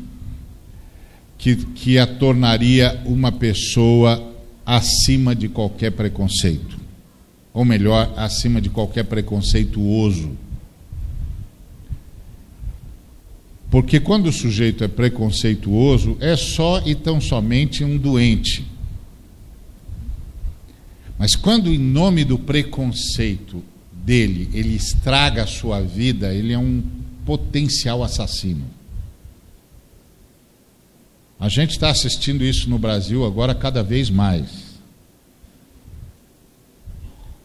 que, que a tornaria uma pessoa acima de qualquer preconceito. Ou melhor, acima de qualquer preconceituoso. Porque quando o sujeito é preconceituoso, é só e tão somente um doente. Mas quando, em nome do preconceito dele, ele estraga a sua vida, ele é um potencial assassino. A gente está assistindo isso no Brasil agora cada vez mais.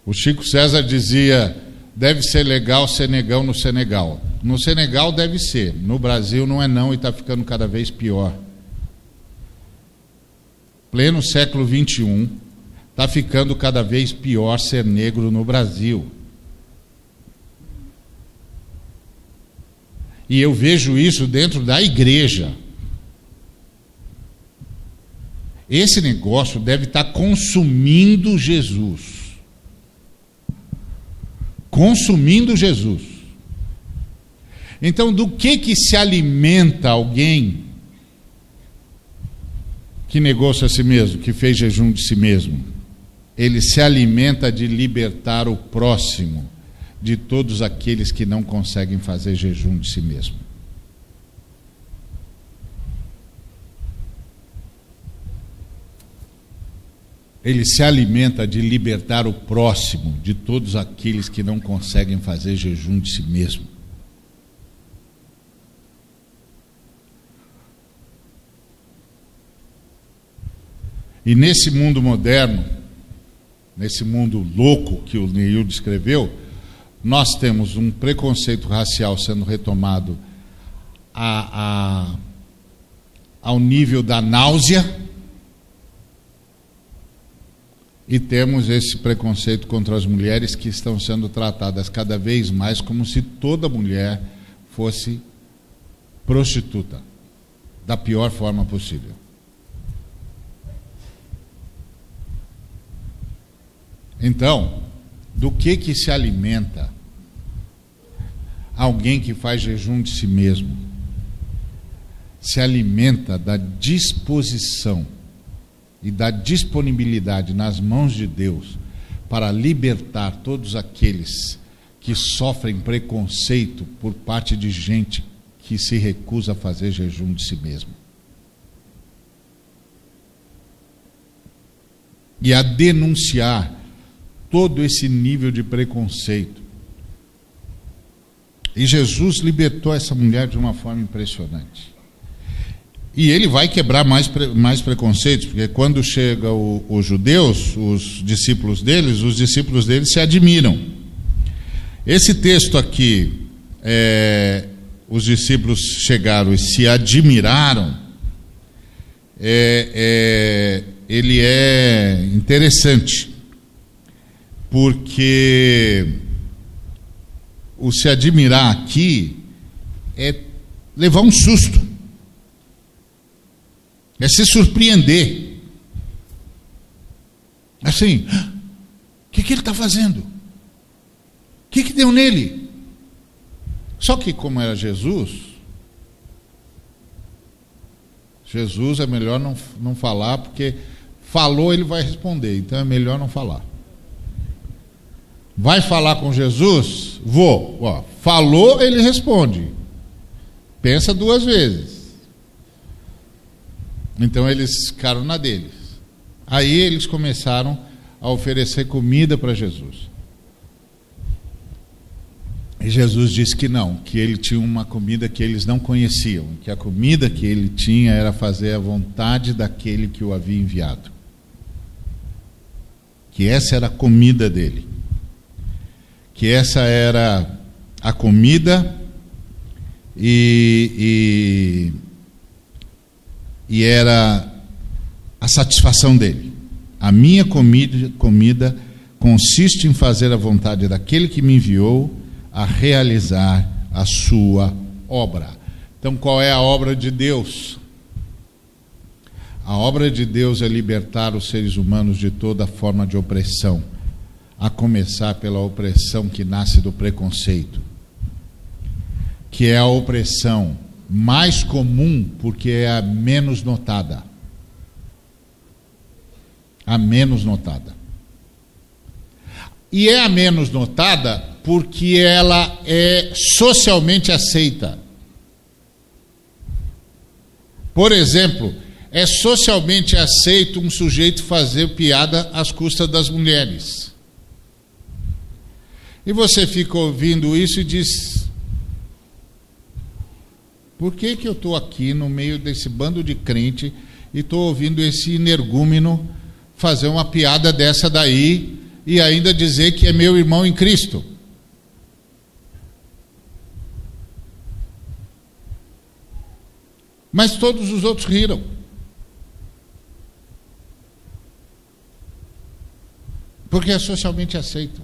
O Chico César dizia: deve ser legal ser negão no Senegal. No Senegal deve ser, no Brasil não é não e está ficando cada vez pior. Pleno século 21, Está ficando cada vez pior ser negro no Brasil. E eu vejo isso dentro da igreja. Esse negócio deve estar consumindo Jesus. Consumindo Jesus. Então, do que que se alimenta alguém que negou-se a si mesmo, que fez jejum de si mesmo? ele se alimenta de libertar o próximo de todos aqueles que não conseguem fazer jejum de si mesmo. Ele se alimenta de libertar o próximo de todos aqueles que não conseguem fazer jejum de si mesmo. E nesse mundo moderno, nesse mundo louco que o Neil descreveu, nós temos um preconceito racial sendo retomado a, a, ao nível da náusea, e temos esse preconceito contra as mulheres que estão sendo tratadas cada vez mais como se toda mulher fosse prostituta, da pior forma possível. Então, do que que se alimenta alguém que faz jejum de si mesmo? Se alimenta da disposição e da disponibilidade nas mãos de Deus para libertar todos aqueles que sofrem preconceito por parte de gente que se recusa a fazer jejum de si mesmo. E a denunciar todo esse nível de preconceito. E Jesus libertou essa mulher de uma forma impressionante. E ele vai quebrar mais, mais preconceitos, porque quando chega o, os judeus, os discípulos deles, os discípulos deles se admiram. Esse texto aqui, é, os discípulos chegaram e se admiraram, é, é, ele é interessante porque o se admirar aqui é levar um susto, é se surpreender. Assim, que, que ele está fazendo? O que, que deu nele? Só que, como era Jesus, Jesus é melhor não, não falar, porque falou, ele vai responder, então é melhor não falar. Vai falar com Jesus? Vou. Ó, falou, ele responde. Pensa duas vezes. Então eles ficaram na deles. Aí eles começaram a oferecer comida para Jesus. E Jesus disse que não, que ele tinha uma comida que eles não conheciam, que a comida que ele tinha era fazer a vontade daquele que o havia enviado. Que essa era a comida dele que essa era a comida e, e, e era a satisfação dele. A minha comida, comida consiste em fazer a vontade daquele que me enviou a realizar a sua obra. Então, qual é a obra de Deus? A obra de Deus é libertar os seres humanos de toda forma de opressão a começar pela opressão que nasce do preconceito, que é a opressão mais comum porque é a menos notada. A menos notada. E é a menos notada porque ela é socialmente aceita. Por exemplo, é socialmente aceito um sujeito fazer piada às custas das mulheres. E você fica ouvindo isso e diz: por que, que eu estou aqui no meio desse bando de crente e estou ouvindo esse energúmeno fazer uma piada dessa daí e ainda dizer que é meu irmão em Cristo? Mas todos os outros riram. Porque é socialmente aceito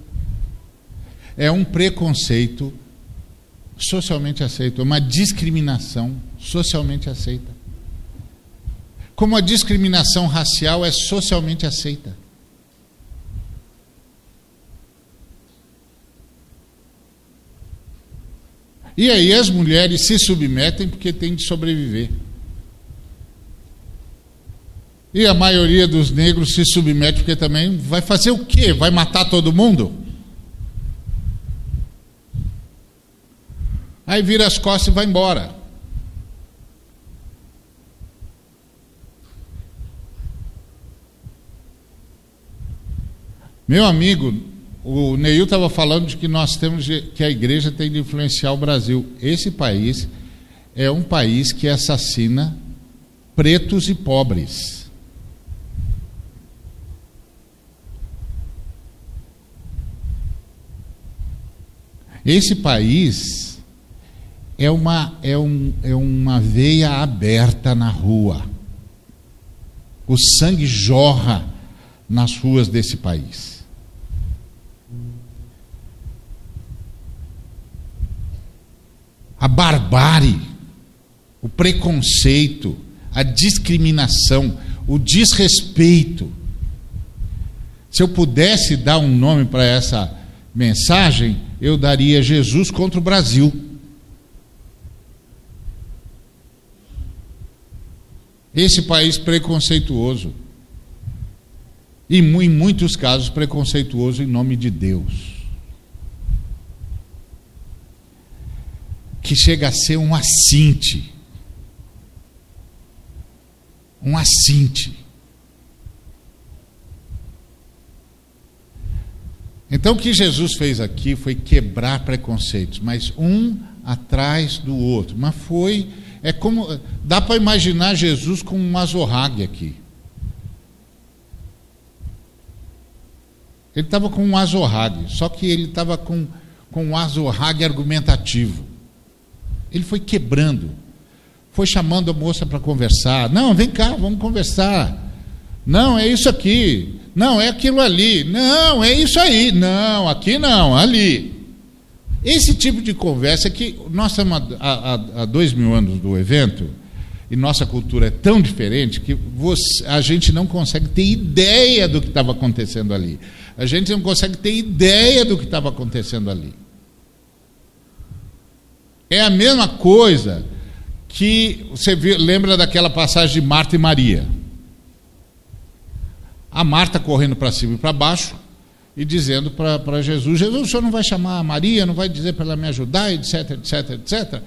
é um preconceito socialmente aceito, uma discriminação socialmente aceita. Como a discriminação racial é socialmente aceita. E aí as mulheres se submetem porque têm de sobreviver. E a maioria dos negros se submete porque também vai fazer o quê? Vai matar todo mundo? Aí vira as costas e vai embora. Meu amigo, o Neil estava falando de que nós temos de, que a igreja tem de influenciar o Brasil. Esse país é um país que assassina pretos e pobres. Esse país é uma, é, um, é uma veia aberta na rua. O sangue jorra nas ruas desse país. A barbárie, o preconceito, a discriminação, o desrespeito. Se eu pudesse dar um nome para essa mensagem, eu daria Jesus contra o Brasil. Esse país preconceituoso. E em muitos casos preconceituoso em nome de Deus. Que chega a ser um assinte. Um assinte. Então o que Jesus fez aqui foi quebrar preconceitos, mas um atrás do outro. Mas foi é como dá para imaginar Jesus com um azorrague aqui. Ele estava com um azorrague, só que ele estava com, com um azorrague argumentativo. Ele foi quebrando, foi chamando a moça para conversar. Não, vem cá, vamos conversar. Não, é isso aqui. Não, é aquilo ali. Não, é isso aí. Não, aqui não, ali. Esse tipo de conversa que nós estamos há, dois mil anos do evento e nossa cultura é tão diferente que você, a gente não consegue ter ideia do que estava acontecendo ali. A gente não consegue ter ideia do que estava acontecendo ali. É a mesma coisa que você viu, lembra daquela passagem de Marta e Maria. A Marta correndo para cima e para baixo e dizendo para Jesus: Jesus, o senhor não vai chamar a Maria, não vai dizer para ela me ajudar, etc, etc, etc.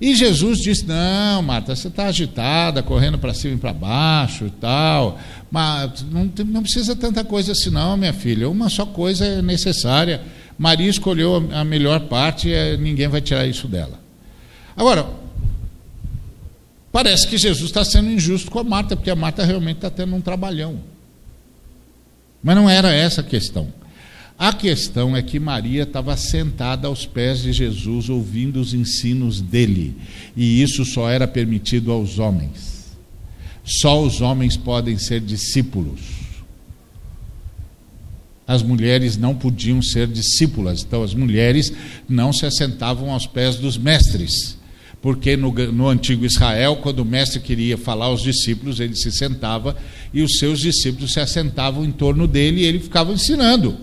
E Jesus disse: Não, Marta, você está agitada, correndo para cima e para baixo e tal. Mas não, não precisa tanta coisa assim, não, minha filha. Uma só coisa é necessária. Maria escolheu a melhor parte e ninguém vai tirar isso dela. Agora, parece que Jesus está sendo injusto com a Marta, porque a Marta realmente está tendo um trabalhão. Mas não era essa a questão. A questão é que Maria estava sentada aos pés de Jesus, ouvindo os ensinos dele, e isso só era permitido aos homens. Só os homens podem ser discípulos. As mulheres não podiam ser discípulas, então as mulheres não se assentavam aos pés dos mestres porque no, no, antigo Israel, quando o mestre queria falar aos discípulos, ele se sentava e os seus discípulos se assentavam em torno dele e ele ficava ensinando.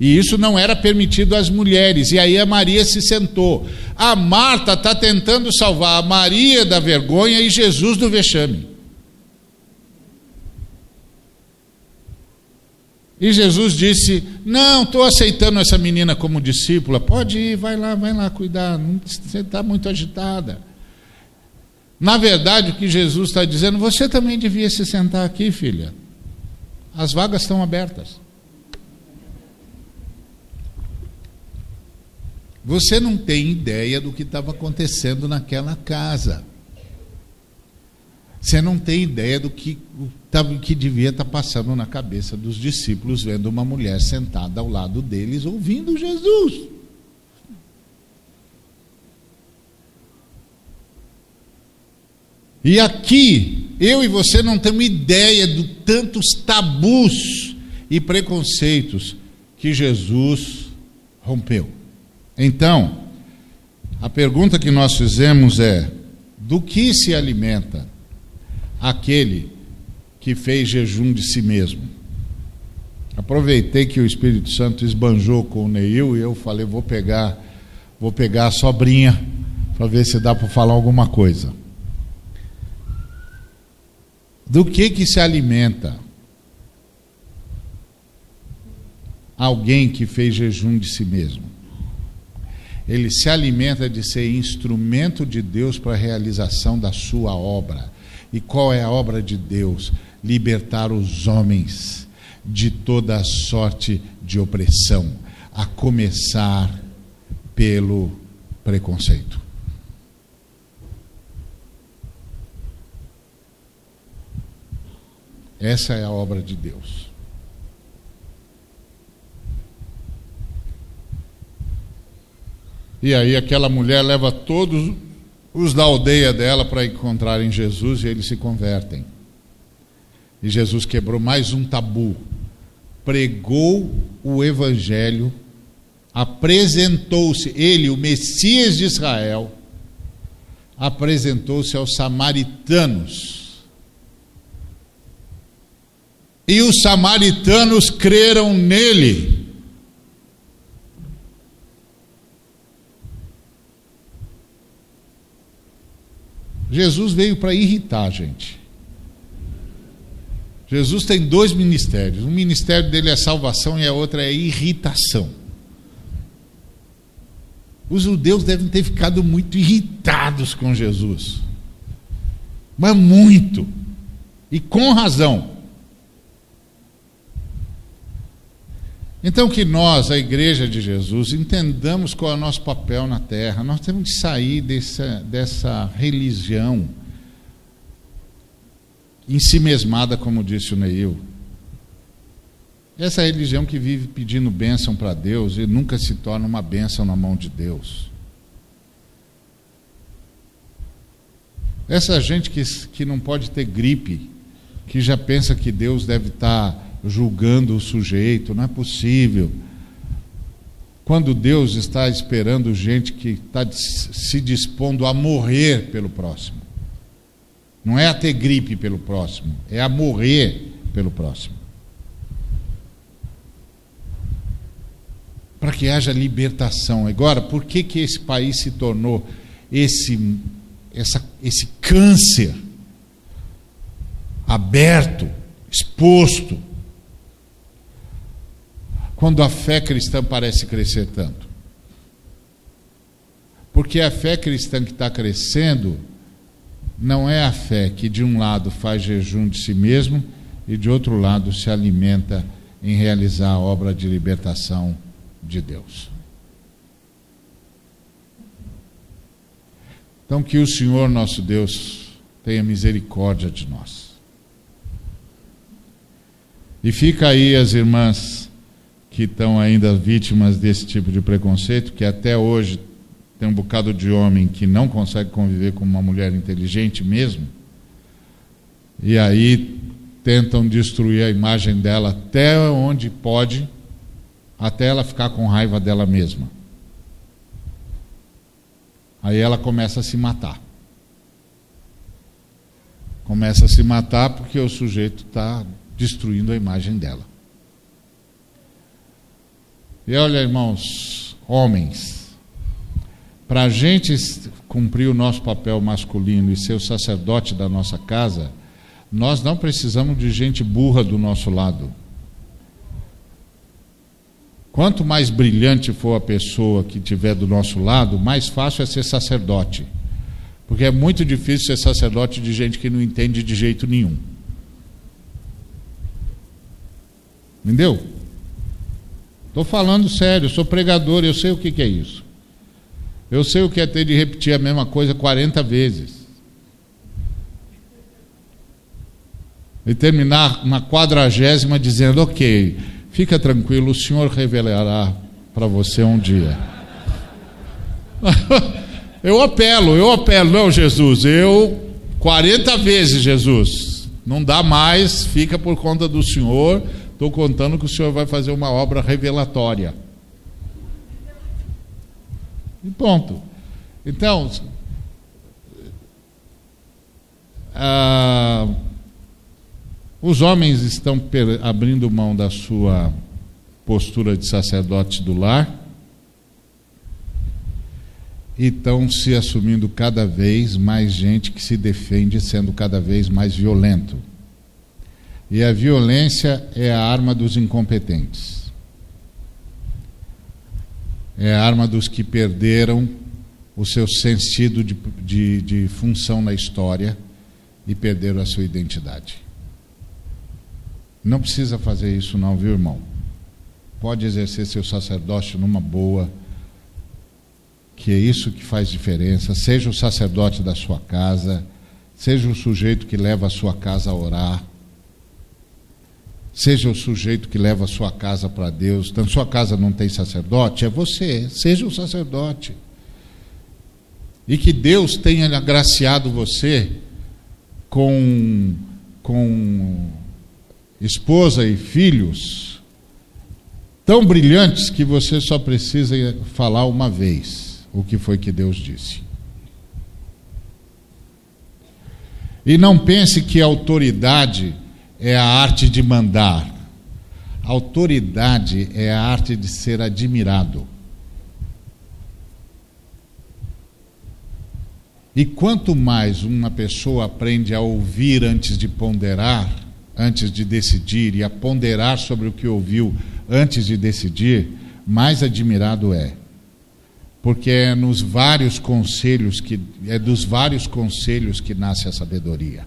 E isso não era permitido às mulheres. E aí a Maria se sentou. A Marta está tentando salvar a Maria da vergonha e Jesus do vexame. E Jesus disse: Não, estou aceitando essa menina como discípula. Pode ir, vai lá, vai lá cuidar. Você está muito agitada. Na verdade, o que Jesus está dizendo, você também devia se sentar aqui, filha. As vagas estão abertas. Você não tem ideia do que estava acontecendo naquela casa. Você não tem ideia do que, que devia estar passando na cabeça dos discípulos vendo uma mulher sentada ao lado deles ouvindo Jesus. E aqui, eu e você não temos ideia de tantos tabus e preconceitos que Jesus rompeu. Então, a pergunta que nós fizemos é: do que se alimenta aquele que fez jejum de si mesmo. Aproveitei que o Espírito Santo esbanjou com o Neil e eu falei, vou pegar, vou pegar a sobrinha para ver se dá para falar alguma coisa. Do que que se alimenta alguém que fez jejum de si mesmo? Ele se alimenta de ser instrumento de Deus para a realização da sua obra. E qual é a obra de Deus? Libertar os homens de toda sorte de opressão, a começar pelo preconceito. Essa é a obra de Deus. E aí aquela mulher leva todos os da aldeia dela para encontrarem Jesus e eles se convertem. E Jesus quebrou mais um tabu, pregou o evangelho, apresentou-se, ele, o Messias de Israel, apresentou-se aos samaritanos. E os samaritanos creram nele. Jesus veio para irritar a gente. Jesus tem dois ministérios. Um ministério dele é salvação e a outra é irritação. Os judeus devem ter ficado muito irritados com Jesus. Mas muito. E com razão. Então, que nós, a Igreja de Jesus, entendamos qual é o nosso papel na terra. Nós temos que sair dessa, dessa religião em si mesmada, como disse o Neil. Essa religião que vive pedindo bênção para Deus e nunca se torna uma bênção na mão de Deus. Essa gente que, que não pode ter gripe, que já pensa que Deus deve estar. Julgando o sujeito, não é possível. Quando Deus está esperando gente que está se dispondo a morrer pelo próximo. Não é a ter gripe pelo próximo, é a morrer pelo próximo. Para que haja libertação. Agora, por que, que esse país se tornou esse, essa, esse câncer aberto, exposto, quando a fé cristã parece crescer tanto? Porque a fé cristã que está crescendo não é a fé que de um lado faz jejum de si mesmo e de outro lado se alimenta em realizar a obra de libertação de Deus. Então que o Senhor nosso Deus tenha misericórdia de nós. E fica aí as irmãs que estão ainda vítimas desse tipo de preconceito, que até hoje tem um bocado de homem que não consegue conviver com uma mulher inteligente mesmo, e aí tentam destruir a imagem dela até onde pode, até ela ficar com raiva dela mesma. Aí ela começa a se matar. Começa a se matar porque o sujeito está destruindo a imagem dela. E olha, irmãos, homens, para a gente cumprir o nosso papel masculino e ser o sacerdote da nossa casa, nós não precisamos de gente burra do nosso lado. Quanto mais brilhante for a pessoa que estiver do nosso lado, mais fácil é ser sacerdote. Porque é muito difícil ser sacerdote de gente que não entende de jeito nenhum. Entendeu? Estou falando sério, sou pregador, eu sei o que, que é isso. Eu sei o que é ter de repetir a mesma coisa 40 vezes. E terminar na quadragésima dizendo: Ok, fica tranquilo, o Senhor revelará para você um dia. eu apelo, eu apelo, não, Jesus, eu 40 vezes, Jesus. Não dá mais, fica por conta do Senhor. Estou contando que o Senhor vai fazer uma obra revelatória. E ponto. Então, ah, os homens estão abrindo mão da sua postura de sacerdote do lar e estão se assumindo cada vez mais gente que se defende sendo cada vez mais violento. E a violência é a arma dos incompetentes é a arma dos que perderam o seu sentido de, de, de função na história e perderam a sua identidade. Não precisa fazer isso, não, viu, irmão? Pode exercer seu sacerdócio numa boa, que é isso que faz diferença. Seja o sacerdote da sua casa, seja o sujeito que leva a sua casa a orar, Seja o sujeito que leva a sua casa para Deus. Então, sua casa não tem sacerdote, é você. Seja o sacerdote. E que Deus tenha agraciado você com, com esposa e filhos tão brilhantes que você só precisa falar uma vez o que foi que Deus disse. E não pense que a autoridade é a arte de mandar. Autoridade é a arte de ser admirado. E quanto mais uma pessoa aprende a ouvir antes de ponderar, antes de decidir, e a ponderar sobre o que ouviu antes de decidir, mais admirado é. Porque é nos vários conselhos que é dos vários conselhos que nasce a sabedoria.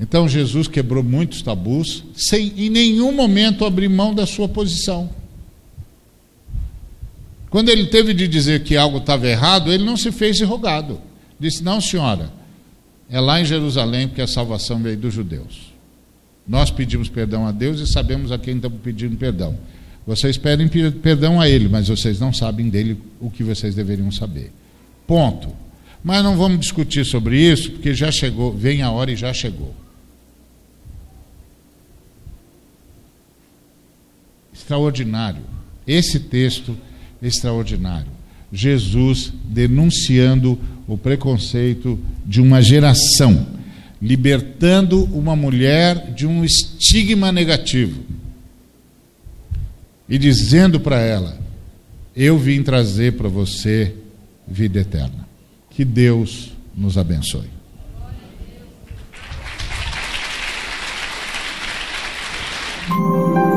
Então Jesus quebrou muitos tabus sem em nenhum momento abrir mão da sua posição. Quando ele teve de dizer que algo estava errado, ele não se fez rogado. Disse: Não, senhora, é lá em Jerusalém porque a salvação veio dos judeus. Nós pedimos perdão a Deus e sabemos a quem estamos pedindo perdão. Vocês pedem perdão a Ele, mas vocês não sabem dele o que vocês deveriam saber. Ponto. Mas não vamos discutir sobre isso, porque já chegou, vem a hora e já chegou. extraordinário. Esse texto extraordinário. Jesus denunciando o preconceito de uma geração, libertando uma mulher de um estigma negativo e dizendo para ela: Eu vim trazer para você vida eterna. Que Deus nos abençoe. Deus.